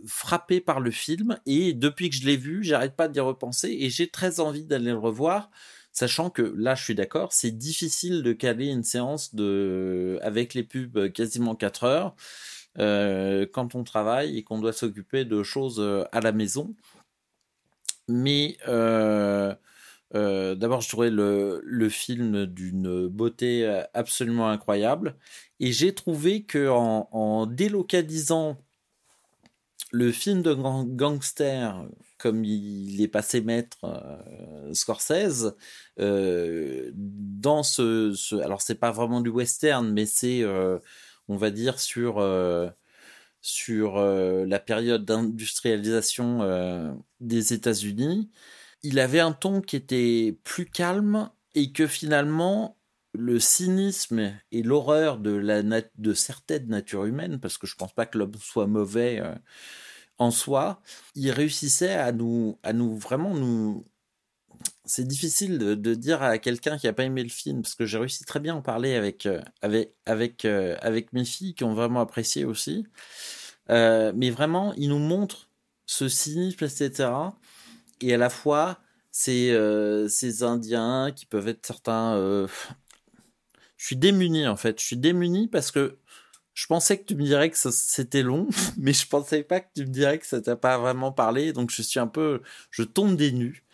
frappé par le film et depuis que je l'ai vu, j'arrête pas d'y repenser et j'ai très envie d'aller le revoir. Sachant que là, je suis d'accord, c'est difficile de caler une séance de avec les pubs quasiment 4 heures euh, quand on travaille et qu'on doit s'occuper de choses euh, à la maison. Mais euh, D'abord, je trouvais le, film d'une beauté absolument incroyable. Et j'ai trouvé que en, délocalisant le film de gangster comme il est passé maître euh, Scorsese euh, dans ce, ce alors c'est pas vraiment du western mais c'est euh, on va dire sur euh, sur euh, la période d'industrialisation euh, des États-Unis il avait un ton qui était plus calme et que finalement le cynisme et l'horreur de, la de certaines natures humaines, parce que je pense pas que l'homme soit mauvais euh, en soi, il réussissait à nous, à nous vraiment nous. C'est difficile de, dire à quelqu'un qui a pas aimé le film, parce que j'ai réussi très bien à en parler avec, euh, avec, euh, avec mes filles qui ont vraiment apprécié aussi. Mais vraiment, il nous montre ce cynisme, etc. Et à la fois, ces, euh, ces Indiens qui peuvent être certains euh, je suis démuni en fait. Je suis démuni parce que je pensais que tu me dirais que c'était long, (laughs) mais je pensais pas que tu me dirais que ça t'a pas vraiment parlé. Donc je suis un peu, je tombe des nues.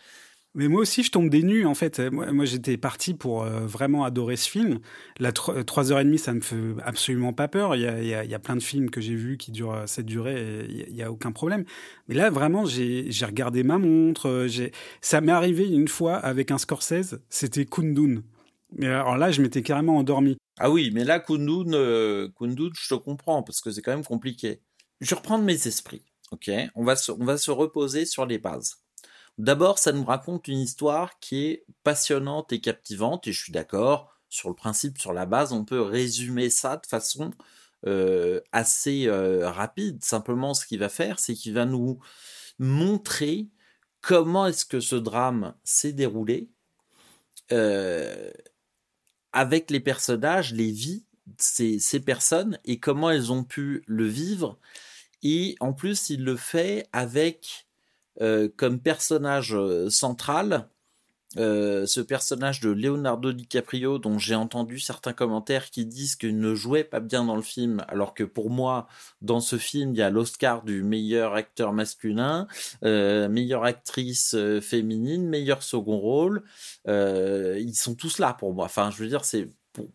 Mais moi aussi, je tombe des nues, en fait. Moi, j'étais parti pour euh, vraiment adorer ce film. La 3h30, ça me fait absolument pas peur. Il y a, il y a, plein de films que j'ai vus qui durent euh, cette durée il n'y a, aucun problème. Mais là, vraiment, j'ai regardé ma montre. Euh, ça m'est arrivé une fois avec un Scorsese, c'était Kundun. Mais alors là, je m'étais carrément endormi. Ah oui, mais là, Kundun, Kundun je te comprends, parce que c'est quand même compliqué. Je reprends de mes esprits, ok? On va, on va se reposer sur les bases. D'abord, ça nous raconte une histoire qui est passionnante et captivante, et je suis d'accord, sur le principe, sur la base, on peut résumer ça de façon euh, assez euh, rapide. Simplement, ce qu'il va faire, c'est qu'il va nous montrer comment est-ce que ce drame s'est déroulé euh, avec les personnages, les vies ces, ces personnes et comment elles ont pu le vivre. Et en plus, il le fait avec comme personnage euh, central euh, ce personnage de Leonardo DiCaprio dont j'ai entendu certains commentaires qui disent qu'il ne jouait pas bien dans le film alors que pour moi dans ce film il y a l'Oscar du meilleur acteur masculin meilleure actrice féminine meilleur second rôle. Ils sont tous là pour moi. Enfin je veux dire c'est pour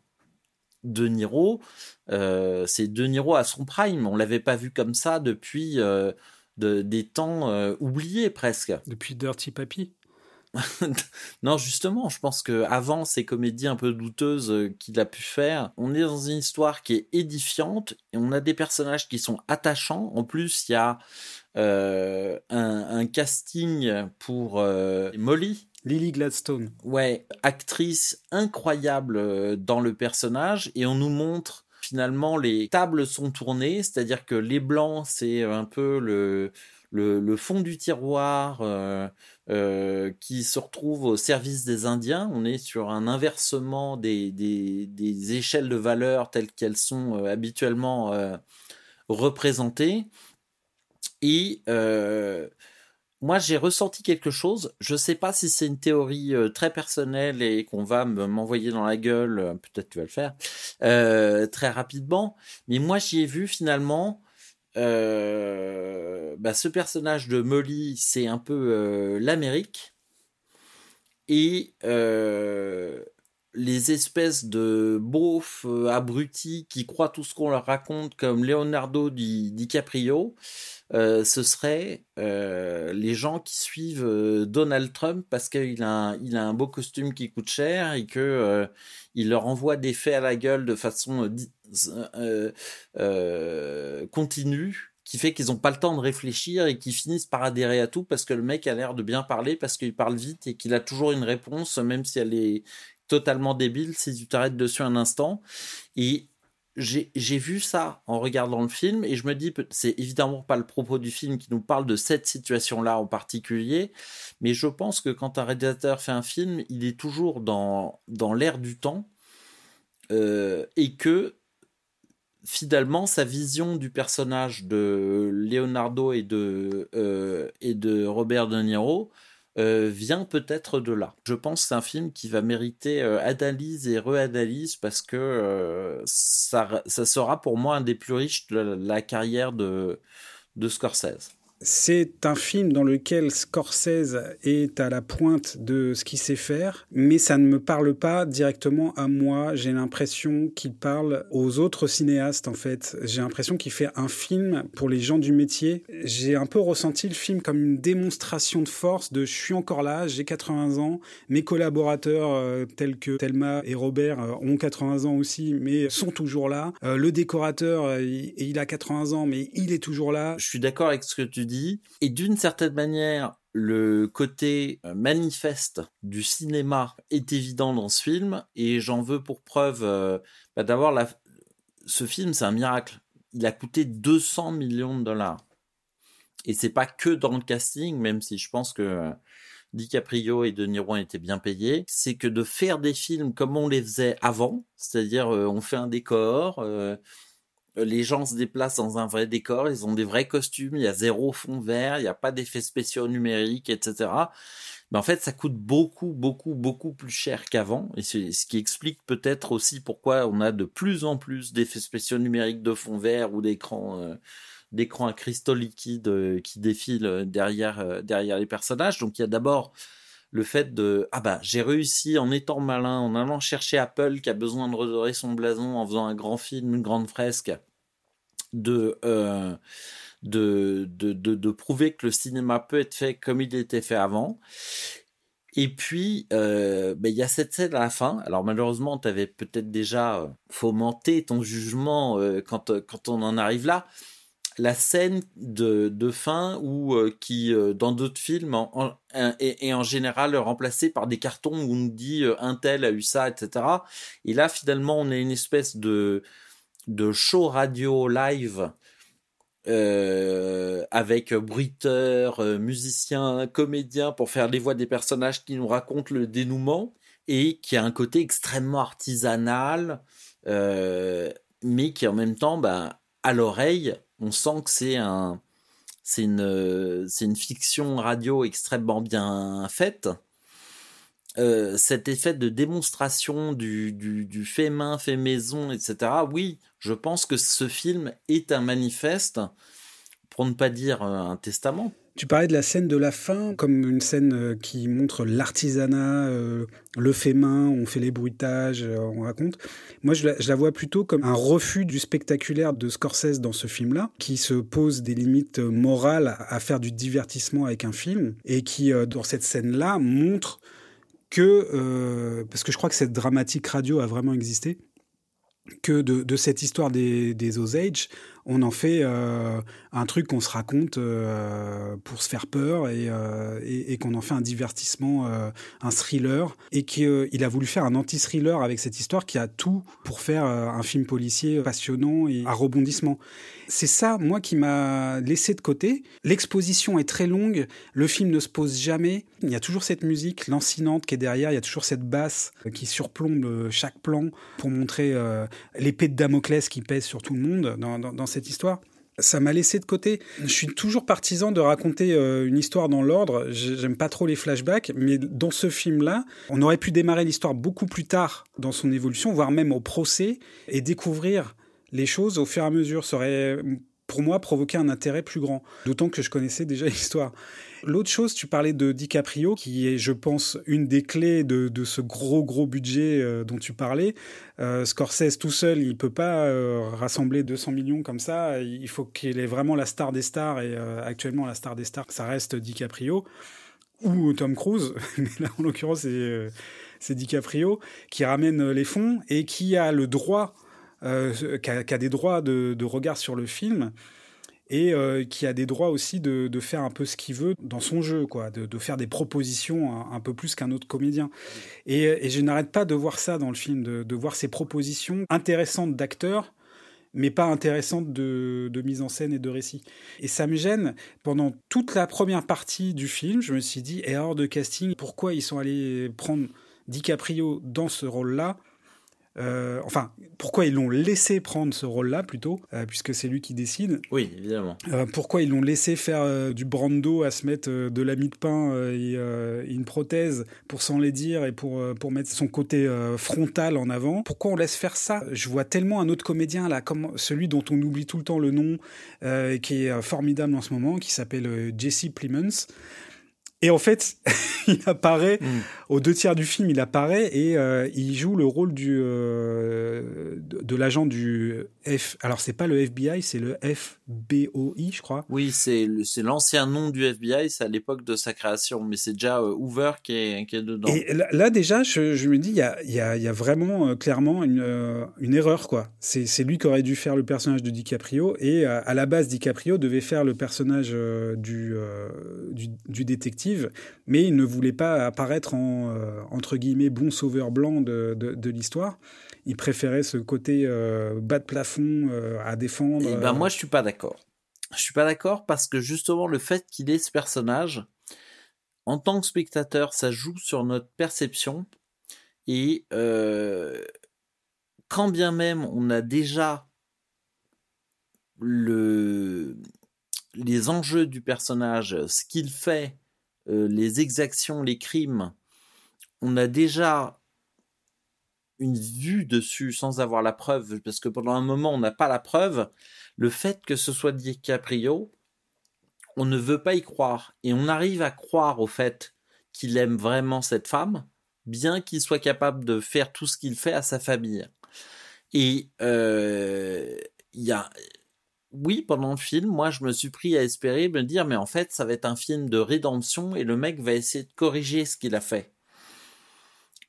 De Niro c'est De Niro à son prime. On l'avait pas vu comme ça depuis de, des temps euh, oubliés presque. (laughs) Depuis Dirty Papi non, justement, je pense que avant ces comédies un peu douteuses euh, qu'il a pu faire, on est dans une histoire qui est édifiante et on a des personnages qui sont attachants. En plus, il y a euh, un, casting pour Molly. Lily Gladstone. Ouais, actrice incroyable dans le personnage et on nous montre finalement les tables sont tournées, c'est-à-dire que les blancs, c'est un peu le, fond du tiroir euh, euh, qui se retrouve au service des Indiens. On est sur un inversement des, des, échelles de valeur telles qu'elles sont euh, habituellement représentées. Et moi, j'ai ressenti quelque chose. Je sais pas si c'est une théorie euh, très personnelle et qu'on va m'envoyer dans la gueule. Euh, peut-être tu vas le faire euh, très rapidement. Mais moi, j'y ai vu finalement. Bah, ce personnage de Molly, c'est un peu l'Amérique. Et les espèces de beaufs abrutis qui croient tout ce qu'on leur raconte, comme Leonardo DiCaprio, euh, ce serait euh, les gens qui suivent euh, Donald Trump parce qu'il a, un, il a un beau costume qui coûte cher et que il leur envoie des faits à la gueule de façon continue qui fait qu'ils n'ont pas le temps de réfléchir et qui finissent par adhérer à tout parce que le mec a l'air de bien parler parce qu'il parle vite et qu'il a toujours une réponse même si elle est totalement débile si tu t'arrêtes dessus un instant j'ai vu ça en regardant le film et je me dis, c'est évidemment pas le propos du film qui nous parle de cette situation-là en particulier, mais je pense que quand un réalisateur fait un film, il est toujours dans, dans l'air du temps euh, et que finalement sa vision du personnage de Leonardo et de, euh, et de Robert De Niro euh, vient peut-être de là. Je pense que c'est un film qui va mériter euh, analyse et re-analyse parce que euh, ça, sera pour moi un des plus riches de la, carrière de, de Scorsese. C'est un film dans lequel Scorsese est à la pointe de ce qu'il sait faire, mais ça ne me parle pas directement à moi. J'ai l'impression qu'il parle aux autres cinéastes, en fait. J'ai l'impression qu'il fait un film pour les gens du métier. J'ai un peu ressenti le film comme une démonstration de force de je suis encore là, j'ai 80 ans, mes collaborateurs euh, tels que Thelma et Robert euh, ont 80 ans aussi, mais sont toujours là. Euh, le décorateur, il, il a 80 ans, mais il est toujours là. Je suis d'accord avec ce que tu dis. Et d'une certaine manière, le côté euh, manifeste du cinéma est évident dans ce film. Et j'en veux pour preuve euh, bah, d'avoir la... ce film, c'est un miracle. Il a coûté 200 millions de dollars. Et c'est pas que dans le casting, même si je pense que euh, DiCaprio et De Niro été bien payés, c'est que de faire des films comme on les faisait avant, c'est-à-dire on fait un décor, les gens se déplacent dans un vrai décor, ils ont des vrais costumes, il y a zéro fond vert, il n'y a pas d'effets spéciaux numériques, etc. Mais en fait, ça coûte beaucoup, beaucoup, beaucoup plus cher qu'avant. Et c'est ce qui explique peut-être aussi pourquoi on a de plus en plus d'effets spéciaux numériques de fond vert ou d'écrans euh, à cristaux liquides euh, qui défilent derrière, euh, derrière les personnages. Donc il y a d'abord le fait de ah bah j'ai réussi en étant malin, en allant chercher Apple qui a besoin de redorer son blason en faisant un grand film, une grande fresque, de euh, de, de, de, prouver que le cinéma peut être fait comme il était fait avant. Et puis, euh, ben, il y a cette scène à la fin. Alors malheureusement, tu avais peut-être déjà euh, fomenté ton jugement quand, quand on en arrive là la scène de, de fin ou euh, qui euh, dans d'autres films est, en général remplacée par des cartons où on dit euh, un tel a eu ça etc et là finalement on a une espèce de de show radio live avec bruiteurs, musiciens, comédiens pour faire les voix des personnages qui nous racontent le dénouement et qui a un côté extrêmement artisanal mais qui en même temps bah, à l'oreille on sent que c'est un, c'est une, c'est une fiction radio extrêmement bien faite. Euh, cet effet de démonstration du, du, fait main, fait maison, etc. Oui, je pense que ce film est un manifeste, pour ne pas dire euh, un testament. Tu parlais de la scène de la fin comme une scène euh, qui montre l'artisanat, le fait main, on fait les bruitages, on raconte. Moi, je la, vois plutôt comme un refus du spectaculaire de Scorsese dans ce film-là, qui se pose des limites morales à faire du divertissement avec un film, et qui, euh, dans cette scène-là, montre que, euh, parce que je crois que cette dramatique radio a vraiment existé, que de, cette histoire des, des Osage, on en fait euh, un truc qu'on se raconte euh, pour se faire peur et, euh, et, qu'on en fait un divertissement, un thriller, et qu'il a voulu faire un anti-thriller avec cette histoire qui a tout pour faire un film policier passionnant et à rebondissement. C'est ça, moi, qui m'a laissé de côté. L'exposition est très longue, le film ne se pose jamais. Il y a toujours cette musique lancinante qui est derrière, il y a toujours cette basse qui surplombe chaque plan pour montrer l'épée de Damoclès qui pèse sur tout le monde dans, dans cette histoire ça m'a laissé de côté. Je suis toujours partisan de raconter euh, une histoire dans l'ordre. J'aime pas trop les flashbacks, mais dans ce film-là, on aurait pu démarrer l'histoire beaucoup plus tard dans son évolution, voire même au procès, et découvrir les choses au fur et à mesure. Ça aurait, pour moi, provoqué un intérêt plus grand. D'autant que je connaissais déjà (laughs) l'histoire. L'autre chose, tu parlais de DiCaprio, qui est, je pense, une des clés de, ce gros, gros budget euh, dont tu parlais. Euh, Scorsese tout seul, il peut pas euh, rassembler 200 millions comme ça. Il faut qu'il ait vraiment la star des stars. Et actuellement, la star des stars, ça reste DiCaprio ou Tom Cruise. (laughs) Mais là, en l'occurrence, c'est DiCaprio qui ramène les fonds et qui a le droit, qui a, des droits de, de regard sur le film et euh, qui a des droits aussi de, faire un peu ce qu'il veut dans son jeu, quoi, de, faire des propositions un, peu plus qu'un autre comédien. Et, je n'arrête pas de voir ça dans le film, de, voir ces propositions intéressantes d'acteurs, mais pas intéressantes de, mise en scène et de récit. Et ça me gêne. Pendant toute la première partie du film, je me suis dit, erreur de casting, pourquoi ils sont allés prendre DiCaprio dans ce rôle-là euh, enfin, pourquoi ils l'ont laissé prendre ce rôle-là plutôt, euh, puisque c'est lui qui décide? Oui, évidemment. Euh, pourquoi ils l'ont laissé faire du brando à se mettre de la mie de pain et, une prothèse pour s'en les dire et pour, pour mettre son côté frontal en avant? Pourquoi on laisse faire ça? Je vois tellement un autre comédien là, comme celui dont on oublie tout le temps le nom, qui est formidable en ce moment, qui s'appelle Jesse Plemons. Et en fait, (laughs) il apparaît, mm. aux deux tiers du film, il apparaît et euh, il joue le rôle du, euh, de, l'agent du F. Alors, c'est pas le FBI, c'est le FBOI, je crois. Oui, c'est l'ancien nom du FBI, c'est à l'époque de sa création, mais c'est déjà euh, Hoover qui est, qui est, dedans. Et là, déjà, je, me dis, il y a, y, a, y a, vraiment clairement une, une erreur, quoi. C'est lui qui aurait dû faire le personnage de DiCaprio et à la base, DiCaprio devait faire le personnage du, du, du détective mais il ne voulait pas apparaître en, euh, entre guillemets, bon sauveur blanc de, de, l'histoire. Il préférait ce côté euh, bas de plafond euh, à défendre. ben moi, je suis pas d'accord. Je suis pas d'accord parce que justement, le fait qu'il ait ce personnage, en tant que spectateur, ça joue sur notre perception. Et quand bien même on a déjà le, les enjeux du personnage, ce qu'il fait, les exactions, les crimes, on a déjà une vue dessus sans avoir la preuve, parce que pendant un moment on n'a pas la preuve, le fait que ce soit DiCaprio, on ne veut pas y croire. Et on arrive à croire au fait qu'il aime vraiment cette femme, bien qu'il soit capable de faire tout ce qu'il fait à sa famille. Et euh, il y a, oui, pendant le film, moi, je me suis pris à espérer me dire, mais en fait, ça va être un film de rédemption et le mec va essayer de corriger ce qu'il a fait.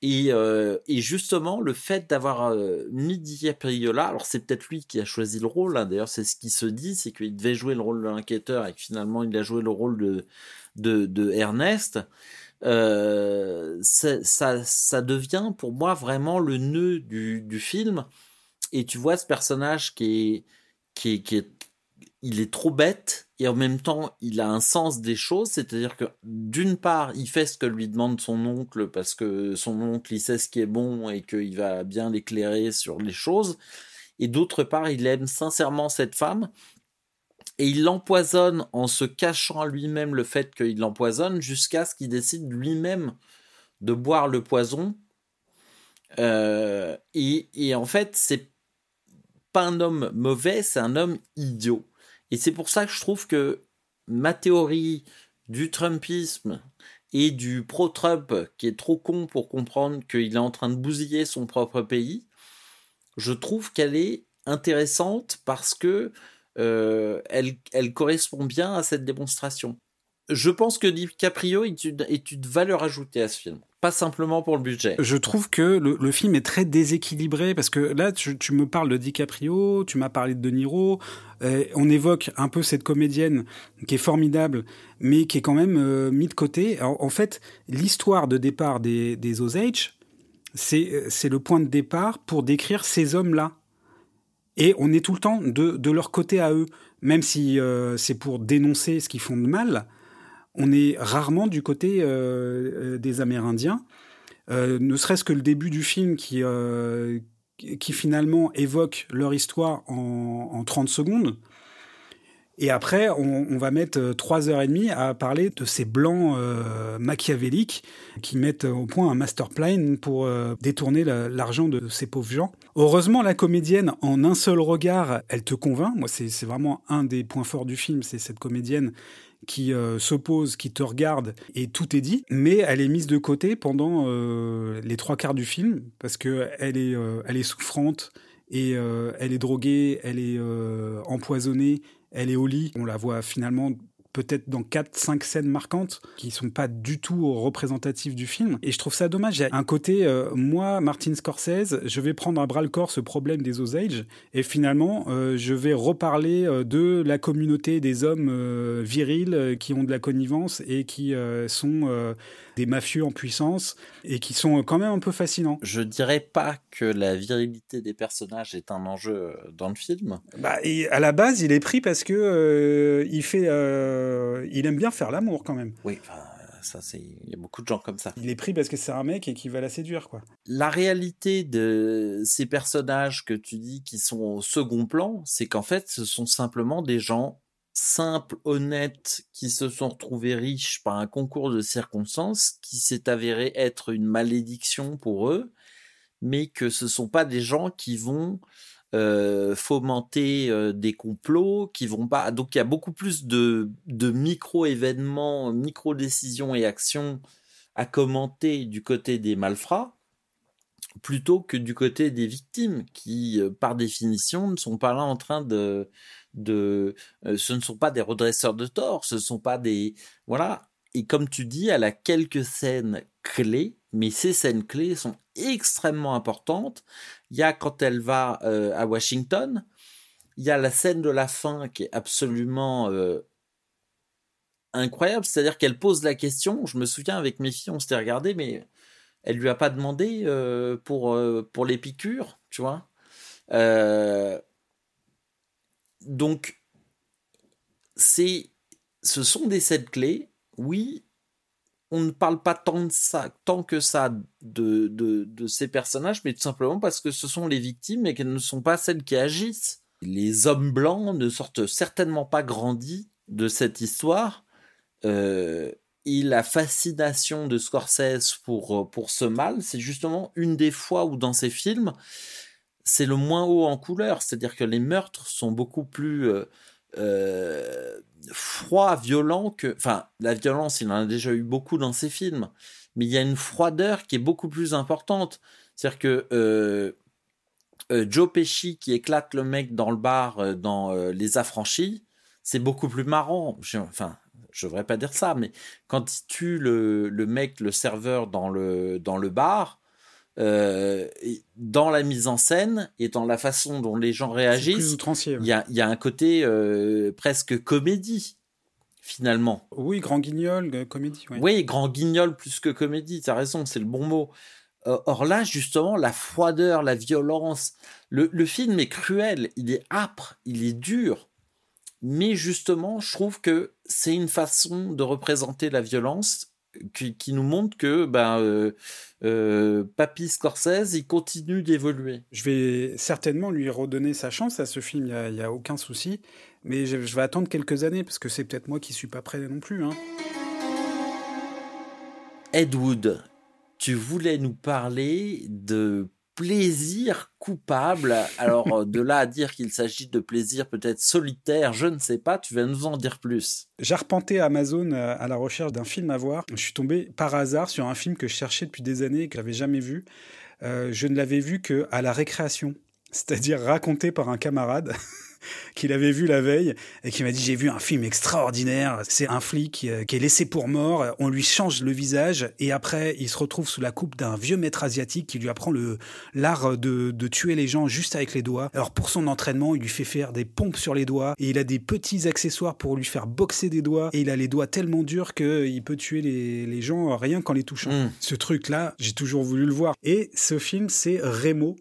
Et, euh, et, justement, le fait d'avoir euh, mis DiCaprio là, alors c'est peut-être lui qui a choisi le rôle, hein, d'ailleurs c'est ce qui se dit, c'est qu'il devait jouer le rôle de l'enquêteur et que finalement il a joué le rôle de, Ernest, euh, ça, ça devient pour moi vraiment le nœud du, du film. Et tu vois ce personnage qui est, qui est, il est trop bête et en même temps il a un sens des choses, c'est-à-dire que d'une part il fait ce que lui demande son oncle parce que son oncle il sait ce qui est bon et qu'il va bien l'éclairer sur les choses, et d'autre part il aime sincèrement cette femme et il l'empoisonne en se cachant lui-même le fait qu'il l'empoisonne jusqu'à ce qu'il décide lui-même de boire le poison. Euh, et, et en fait c'est pas un homme mauvais, c'est un homme idiot. Et c'est pour ça que je trouve que ma théorie du Trumpisme et du pro-Trump, qui est trop con pour comprendre qu'il est en train de bousiller son propre pays, je trouve qu'elle est intéressante parce que euh, elle, elle, correspond bien à cette démonstration. Je pense que DiCaprio est une, valeur ajoutée à ce film pas simplement pour le budget. Je trouve que le, film est très déséquilibré parce que là, tu, me parles de DiCaprio, tu m'as parlé de De Niro, euh, on évoque un peu cette comédienne qui est formidable, mais qui est quand même euh, mise de côté. En, fait, l'histoire de départ des, des Osage, c'est le point de départ pour décrire ces hommes-là. Et on est tout le temps de, de leur côté à eux, même si euh, c'est pour dénoncer ce qu'ils font de mal on est rarement du côté euh, euh, des Amérindiens. Euh, ne serait-ce que le début du film qui, qui finalement évoque leur histoire en, en 30 secondes. Et après, on, va mettre trois heures et demie à parler de ces blancs machiavéliques qui mettent au point un master plan pour détourner l'argent de ces pauvres gens. Heureusement, la comédienne, en un seul regard, elle te convainc. Moi, c'est vraiment un des points forts du film, c'est cette comédienne qui euh, s'oppose, qui te regarde, et tout est dit, mais elle est mise de côté pendant euh, les trois quarts du film, parce que elle est, euh, est souffrante, et elle est droguée, elle est empoisonnée, elle est au lit. On la voit finalement peut-être dans 4-5 scènes marquantes qui sont pas du tout représentatives du film. Et je trouve ça dommage. Il y a un côté, euh, moi, Martin Scorsese, je vais prendre à bras le corps ce problème des Osage et finalement, euh, je vais reparler euh, de la communauté des hommes virils qui ont de la connivence et qui sont des mafieux en puissance et qui sont quand même un peu fascinants. Je dirais pas que la virilité des personnages est un enjeu dans le film. Bah, et à la base, il est pris parce que il fait euh, il aime bien faire l'amour quand même. Oui, ça c'est il y a beaucoup de gens comme ça. Il est pris parce que c'est un mec et qui va la séduire quoi. La réalité de ces personnages que tu dis qui sont au second plan, c'est qu'en fait ce sont simplement des gens simples, honnêtes, qui se sont retrouvés riches par un concours de circonstances qui s'est avéré être une malédiction pour eux, mais que ce sont pas des gens qui vont euh, fomenter euh, des complots qui vont pas. Donc il y a beaucoup plus de, de micro-événements, micro-décisions et actions à commenter du côté des malfrats plutôt que du côté des victimes qui, euh, par définition, ne sont pas là en train de, de, ce ne sont pas des redresseurs de tort, ce ne sont pas des, voilà. Et comme tu dis, elle a quelques scènes clés, mais ces scènes clés sont extrêmement importantes il y a quand elle va euh, à Washington, il y a la scène de la fin qui est absolument euh, incroyable, c'est-à-dire qu'elle pose la question, je me souviens avec mes filles, on s'était regardé, mais elle lui a pas demandé euh, pour, pour les piqûres, tu vois. donc, c'est, ce sont des scènes clés, oui, on ne parle pas tant, que ça de, de, ces personnages, mais tout simplement parce que ce sont les victimes et qu'elles ne sont pas celles qui agissent. Les hommes blancs ne sortent certainement pas grandis de cette histoire. Euh, et la fascination de Scorsese pour, pour ce mal, c'est justement une des fois où dans ses films, c'est le moins haut en couleur. C'est-à-dire que les meurtres sont beaucoup plus... Euh, euh, froid, violent que. Enfin, la violence, il en a déjà eu beaucoup dans ses films, mais il y a une froideur qui est beaucoup plus importante. C'est-à-dire que euh, euh, Joe Pesci qui éclate le mec dans le bar dans Les Affranchis, c'est beaucoup plus marrant. enfin, je devrais pas dire ça, mais quand il tue le, le mec, le serveur dans le, dans le bar, euh, dans la mise en scène et dans la façon dont les gens réagissent, il y, a, y a un côté euh, presque comédie finalement. Oui, grand guignol, euh, comédie. Oui. grand guignol plus que comédie, tu as raison, c'est le bon mot. or là, justement, la froideur, la violence, le, le, film est cruel, il est âpre, il est dur, mais justement, je trouve que c'est une façon de représenter la violence qui, nous montre que ben, euh, euh, Papy Scorsese, il continue d'évoluer. Je vais certainement lui redonner sa chance à ce film, il n'y a, aucun souci. Mais je, vais attendre quelques années, parce que c'est peut-être moi qui suis pas prêt non plus. Hein. Ed Wood, tu voulais nous parler de plaisir coupable. Alors, euh, de là à dire qu'il s'agit de plaisir peut-être solitaire, je ne sais pas, tu vas nous en dire plus. J'arpentais Amazon euh, à la recherche d'un film à voir. Je suis tombé par hasard sur un film que je cherchais depuis des années et que j'avais jamais vu. Euh, je ne l'avais vu que à la récréation, c'est-à-dire raconté par un camarade. (laughs) qu'il avait vu la veille et qui m'a dit j'ai vu un film extraordinaire. C'est un flic euh, qui est laissé pour mort. On lui change le visage et après il se retrouve sous la coupe d'un vieux maître asiatique qui lui apprend le l'art de, de tuer les gens juste avec les doigts. Alors pour son entraînement, il lui fait faire des pompes sur les doigts et il a des petits accessoires pour lui faire boxer des doigts et il a les doigts tellement durs qu'il peut tuer les, les gens rien qu'en les touchant. Mm. Ce truc là, j'ai toujours voulu le voir. Et ce film c'est Remo.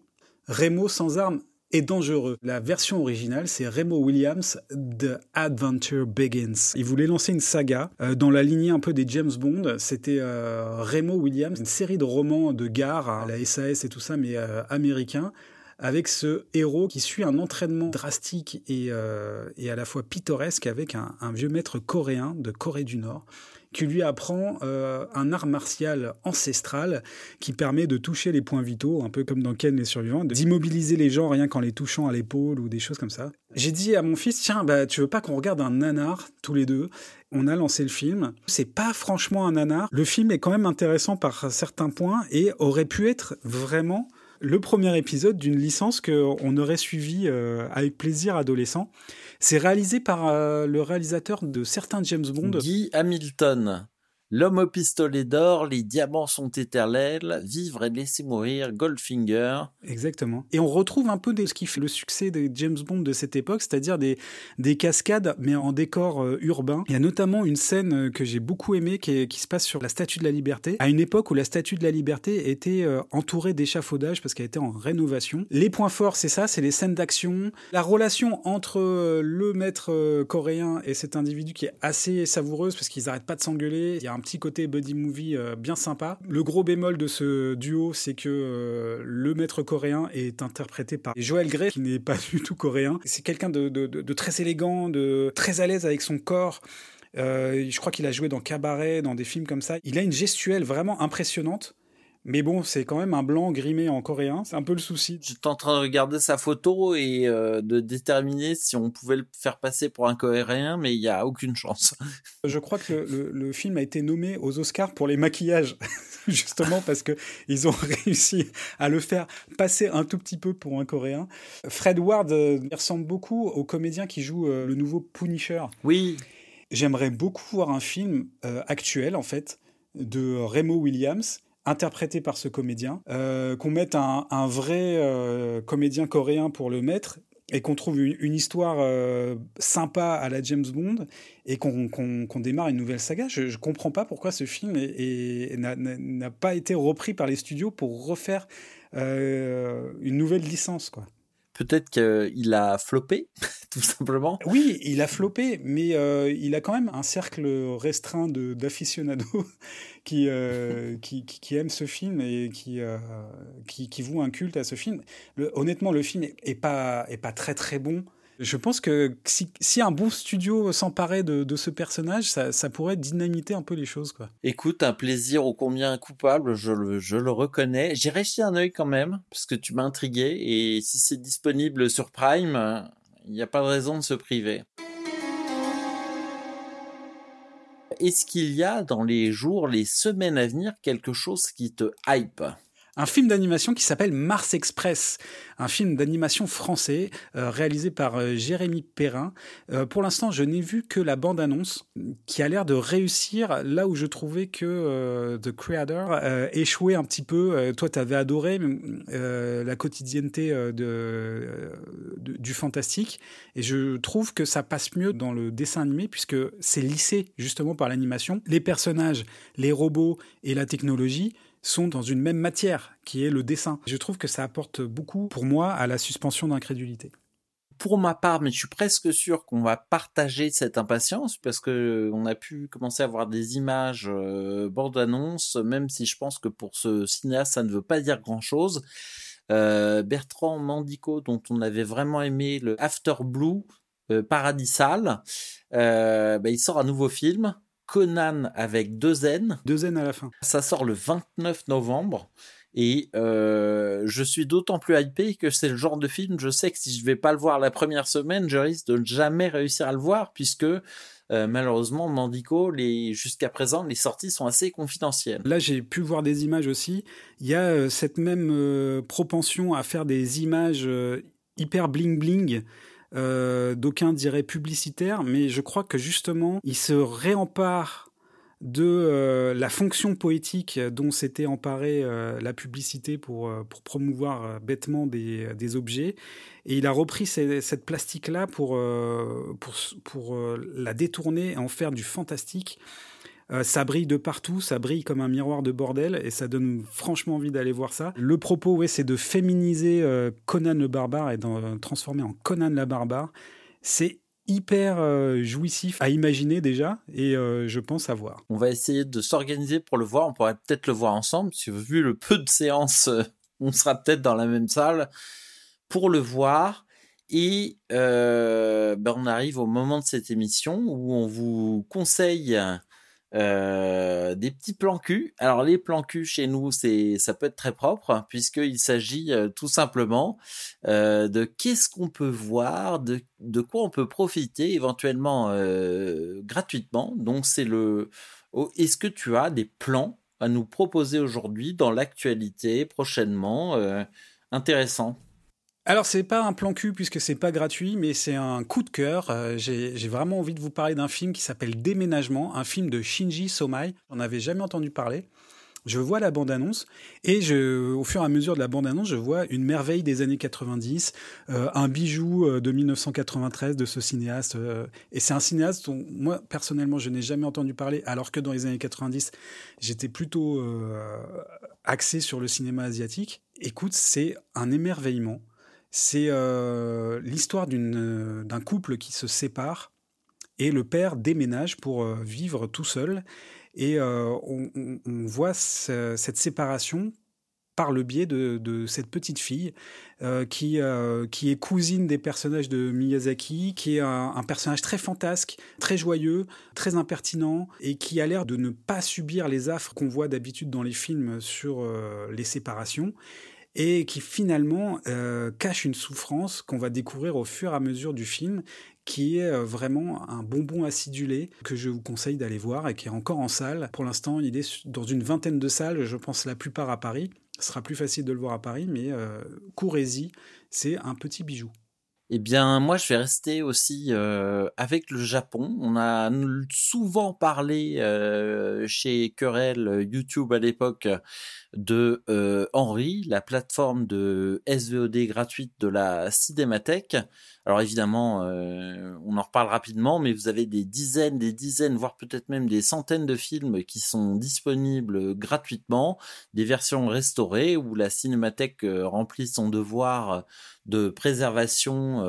Remo sans armes dangereux. La version originale, c'est Remo Williams, The Adventure Begins. Il voulait lancer une saga euh, dans la lignée un peu des James Bond. C'était euh, Remo Williams, une série de romans de gare à la SAS et tout ça, mais euh, américain avec ce héros qui suit un entraînement drastique et, et à la fois pittoresque avec un, vieux maître coréen de Corée du Nord qui lui apprend euh, un art martial ancestral qui permet de toucher les points vitaux, un peu comme dans Ken les survivants, d'immobiliser les gens rien qu'en les touchant à l'épaule ou des choses comme ça. J'ai dit à mon fils, tiens, bah, tu veux pas qu'on regarde un nanar tous les deux? On a lancé le film. C'est pas franchement un nanar. Le film est quand même intéressant par certains points et aurait pu être vraiment le premier épisode d'une licence qu'on aurait suivi euh, avec plaisir adolescent. C'est réalisé par euh, le réalisateur de certains James Bond. Guy Hamilton. L'homme au pistolet d'or, les diamants sont éternels, vivre et laisser mourir, Goldfinger. Exactement. Et on retrouve un peu de ce qui fait le succès des James Bond de cette époque, c'est-à-dire des, des cascades, mais en décor euh, urbain. Il y a notamment une scène euh, que j'ai beaucoup aimée qui, se passe sur la Statue de la Liberté, à une époque où la Statue de la Liberté était euh, entourée d'échafaudages parce qu'elle était en rénovation. Les points forts, c'est ça, c'est les scènes d'action, la relation entre le maître coréen et cet individu qui est assez savoureuse parce qu'ils n'arrêtent pas de s'engueuler. Un petit côté buddy movie euh, bien sympa. Le gros bémol de ce duo, c'est que euh, le maître coréen est interprété par Joël Grey, qui n'est pas (laughs) du tout coréen. C'est quelqu'un de, très élégant, de très à l'aise avec son corps. Euh, je crois qu'il a joué dans Cabaret, dans des films comme ça. Il a une gestuelle vraiment impressionnante. Mais bon, c'est quand même un blanc grimé en coréen, c'est un peu le souci. J'étais en train de regarder sa photo et euh, de déterminer si on pouvait le faire passer pour un coréen, mais il n'y a aucune chance. (laughs) Je crois que le, film a été nommé aux Oscars pour les maquillages, (laughs) justement parce que ils ont (laughs) réussi à le faire passer un tout petit peu pour un coréen. Fred Ward euh, ressemble beaucoup au comédien qui joue euh, le nouveau Punisher. Oui. J'aimerais beaucoup voir un film actuel, en fait, de Remo Williams interprété par ce comédien, euh, qu'on mette un, vrai euh, comédien coréen pour le mettre et qu'on trouve une, histoire euh, sympa à la James Bond et qu'on démarre une nouvelle saga. Je ne comprends pas pourquoi ce film n'a pas été repris par les studios pour refaire une nouvelle licence. quoi. Peut-être qu'il a floppé, (laughs) tout simplement. Oui, il a floppé, mais il a quand même un cercle restreint d'aficionados (laughs) euh, (laughs) qui, qui, qui, aiment ce film et qui, euh, qui, qui vouent un culte à ce film. honnêtement, le film est, pas, est pas très très bon. Je pense que si, un bon studio s'emparait de, ce personnage, ça, pourrait dynamiter un peu les choses. Quoi. Écoute, un plaisir ô combien coupable, je le, je le reconnais. J'irai jeter un œil quand même, parce que tu m'as intrigué, et si c'est disponible sur Prime, il n'y a pas de raison de se priver. Est-ce qu'il y a dans les jours, les semaines à venir, quelque chose qui te hype? Un film d'animation qui s'appelle Mars Express, un film d'animation français euh, réalisé par euh, Jérémy Perrin. Euh, pour l'instant, je n'ai vu que la bande-annonce qui a l'air de réussir là où je trouvais que The Creator échouait un petit peu. toi, tu avais adoré la quotidienneté du fantastique et je trouve que ça passe mieux dans le dessin animé puisque c'est lissé justement par l'animation. Les personnages, les robots et la technologie sont dans une même matière, qui est le dessin. Je trouve que ça apporte beaucoup, pour moi, à la suspension d'incrédulité. Pour ma part, mais je suis presque sûr qu'on va partager cette impatience parce que on a pu commencer à voir des images euh, bande annonce, même si je pense que pour ce cinéaste ça ne veut pas dire grand chose. Euh, Bertrand Mandico, dont on avait vraiment aimé le After Blue, euh, Paradisal, bah, il sort un nouveau film Conan avec deux N. Deux N à la fin. Ça sort le 29 novembre. Et euh, je suis d'autant plus hypé que c'est le genre de film, je sais que si je vais pas le voir la première semaine, je risque de jamais réussir à le voir, puisque euh, malheureusement, Mandico, les, jusqu'à présent, les sorties sont assez confidentielles. Là, j'ai pu voir des images aussi. Il y a euh, cette même propension à faire des images hyper bling-bling euh, d'aucuns diraient publicitaire, mais je crois que justement, il se réempare de euh, la fonction poétique dont s'était emparée euh, la publicité pour, promouvoir bêtement des, objets. Et il a repris cette plastique-là pour la détourner et en faire du fantastique. Euh, ça brille de partout, ça brille comme un miroir de bordel et ça donne franchement envie d'aller voir ça. Le propos, ouais, c'est de féminiser euh, Conan le barbare et d'en transformer en Conan la barbare. C'est hyper euh, jouissif à imaginer déjà et je pense à voir. On va essayer de s'organiser pour le voir. On pourrait peut-être le voir ensemble. Si vu le peu de séances, on sera peut-être dans la même salle pour le voir. Et ben on arrive au moment de cette émission où on vous conseille euh, des petits plans. Alors les plans cul chez nous, c'est ça peut être très propre puisqu'il s'agit euh, tout simplement euh, de qu'est-ce qu'on peut voir, de, quoi on peut profiter éventuellement gratuitement. Donc c'est le est-ce que tu as des plans à nous proposer aujourd'hui dans l'actualité prochainement intéressant alors c'est pas un plan cul puisque c'est pas gratuit, mais c'est un coup de cœur. Euh, j'ai vraiment envie de vous parler d'un film qui s'appelle Déménagement, un film de Shinji Somai. J'en avais jamais entendu parler. Je vois la bande-annonce et je, au fur et à mesure de la bande-annonce, je vois une merveille des années 90, euh, un bijou euh, de 1993 de ce cinéaste. et c'est un cinéaste dont moi personnellement je n'ai jamais entendu parler, alors que dans les années 90 j'étais plutôt axé sur le cinéma asiatique. Écoute, c'est un émerveillement. C'est euh, l'histoire euh, d'un couple qui se sépare et le père déménage pour euh, vivre tout seul. Et on, voit cette séparation par le biais de, cette petite fille qui, qui est cousine des personnages de Miyazaki, qui est un, personnage très fantasque, très joyeux, très impertinent, et qui a l'air de ne pas subir les affres qu'on voit d'habitude dans les films sur les séparations et qui finalement euh, cache une souffrance qu'on va découvrir au fur et à mesure du film, qui est euh, vraiment un bonbon acidulé que je vous conseille d'aller voir et qui est encore en salle. Pour l'instant, il est dans une vingtaine de salles, je pense la plupart à Paris. Ce sera plus facile de le voir à Paris, mais euh, courez-y, c'est un petit bijou. Eh bien, moi, je vais rester aussi avec le Japon. On a souvent parlé chez Querelle YouTube à l'époque de euh, Henri, la plateforme de SVOD gratuite de la Cinémathèque. Alors évidemment, euh, on en reparle rapidement, mais vous avez des dizaines, des dizaines, voire peut-être même des centaines de films qui sont disponibles gratuitement, des versions restaurées où la cinémathèque euh, remplit son devoir de préservation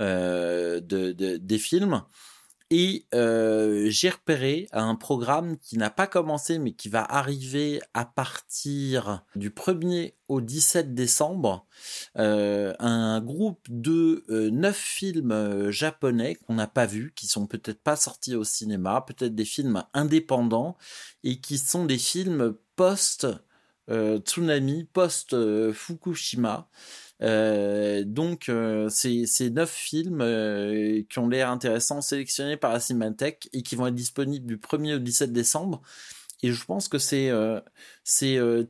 euh, de, des films. Et euh, j'ai repéré un programme qui n'a pas commencé, mais qui va arriver à partir du 1er au 17 décembre. Euh, un groupe de euh, neuf films japonais qu'on n'a pas vus, qui sont peut-être pas sortis au cinéma, peut-être des films indépendants, et qui sont des films post tsunami post-Fukushima. Donc, c'est ces neuf films qui ont l'air intéressants, sélectionnés par la et qui vont être disponibles du 1er au 17 décembre. Et je pense que c'est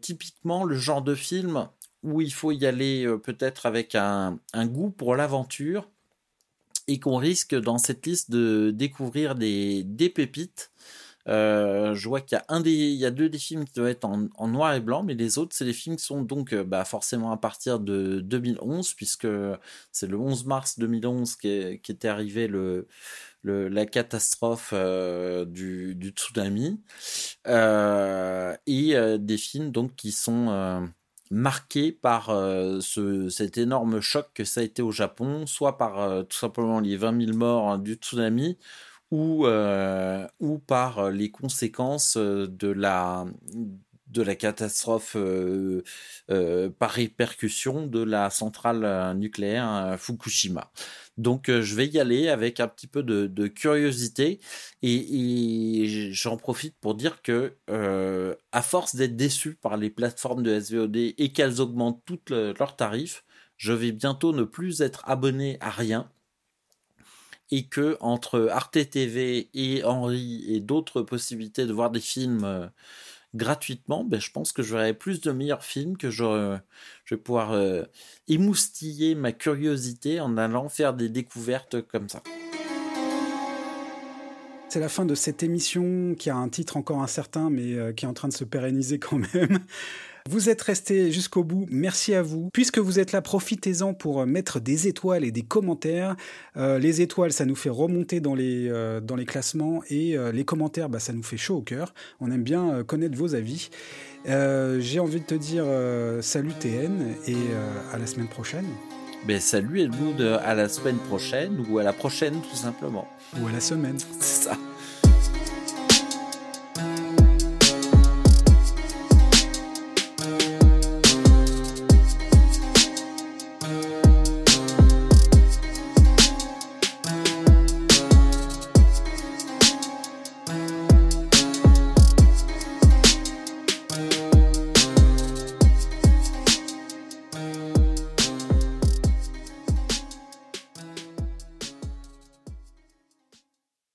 typiquement le genre de film où il faut y aller peut-être avec un, goût pour l'aventure et qu'on risque dans cette liste de découvrir des pépites. Euh, je vois qu'il y a deux des films qui doivent être en, noir et blanc, mais les autres, c'est des films qui sont donc euh, bah, forcément à partir de 2011, puisque c'est le 11 mars 2011 qui, est, qui était arrivé le, la catastrophe euh, du, tsunami, et des films donc qui sont euh, marqué par ce, cet énorme choc que ça a été au Japon, soit par tout simplement les 20 000 morts hein, du tsunami, ou, euh, ou par les conséquences de la, de la catastrophe par répercussion de la centrale nucléaire Fukushima. Donc euh, je vais y aller avec un petit peu de, curiosité et, j'en profite pour dire que euh, à force d'être déçu par les plateformes de SVOD et qu'elles augmentent toutes le, leurs tarifs, je vais bientôt ne plus être abonné à rien et que entre Arte TV et Henri et d'autres possibilités de voir des films euh, gratuitement, ben, je pense que j'aurai plus de meilleurs films, que je, vais pouvoir euh, émoustiller ma curiosité en allant faire des découvertes comme ça. C'est la fin de cette émission qui a un titre encore incertain, mais euh, qui est en train de se pérenniser quand même. Vous êtes restés jusqu'au bout, merci à vous. Puisque vous êtes là, profitez-en pour euh, mettre des étoiles et des commentaires. Euh, les étoiles, ça nous fait remonter dans les, euh, dans les classements et euh, les commentaires, bah, ça nous fait chaud au cœur. On aime bien connaître vos avis. J'ai envie de te dire salut TN et à la semaine prochaine. Ben, salut Edmund, à la semaine prochaine ou à la prochaine tout simplement. Ou à la semaine. C'est ça.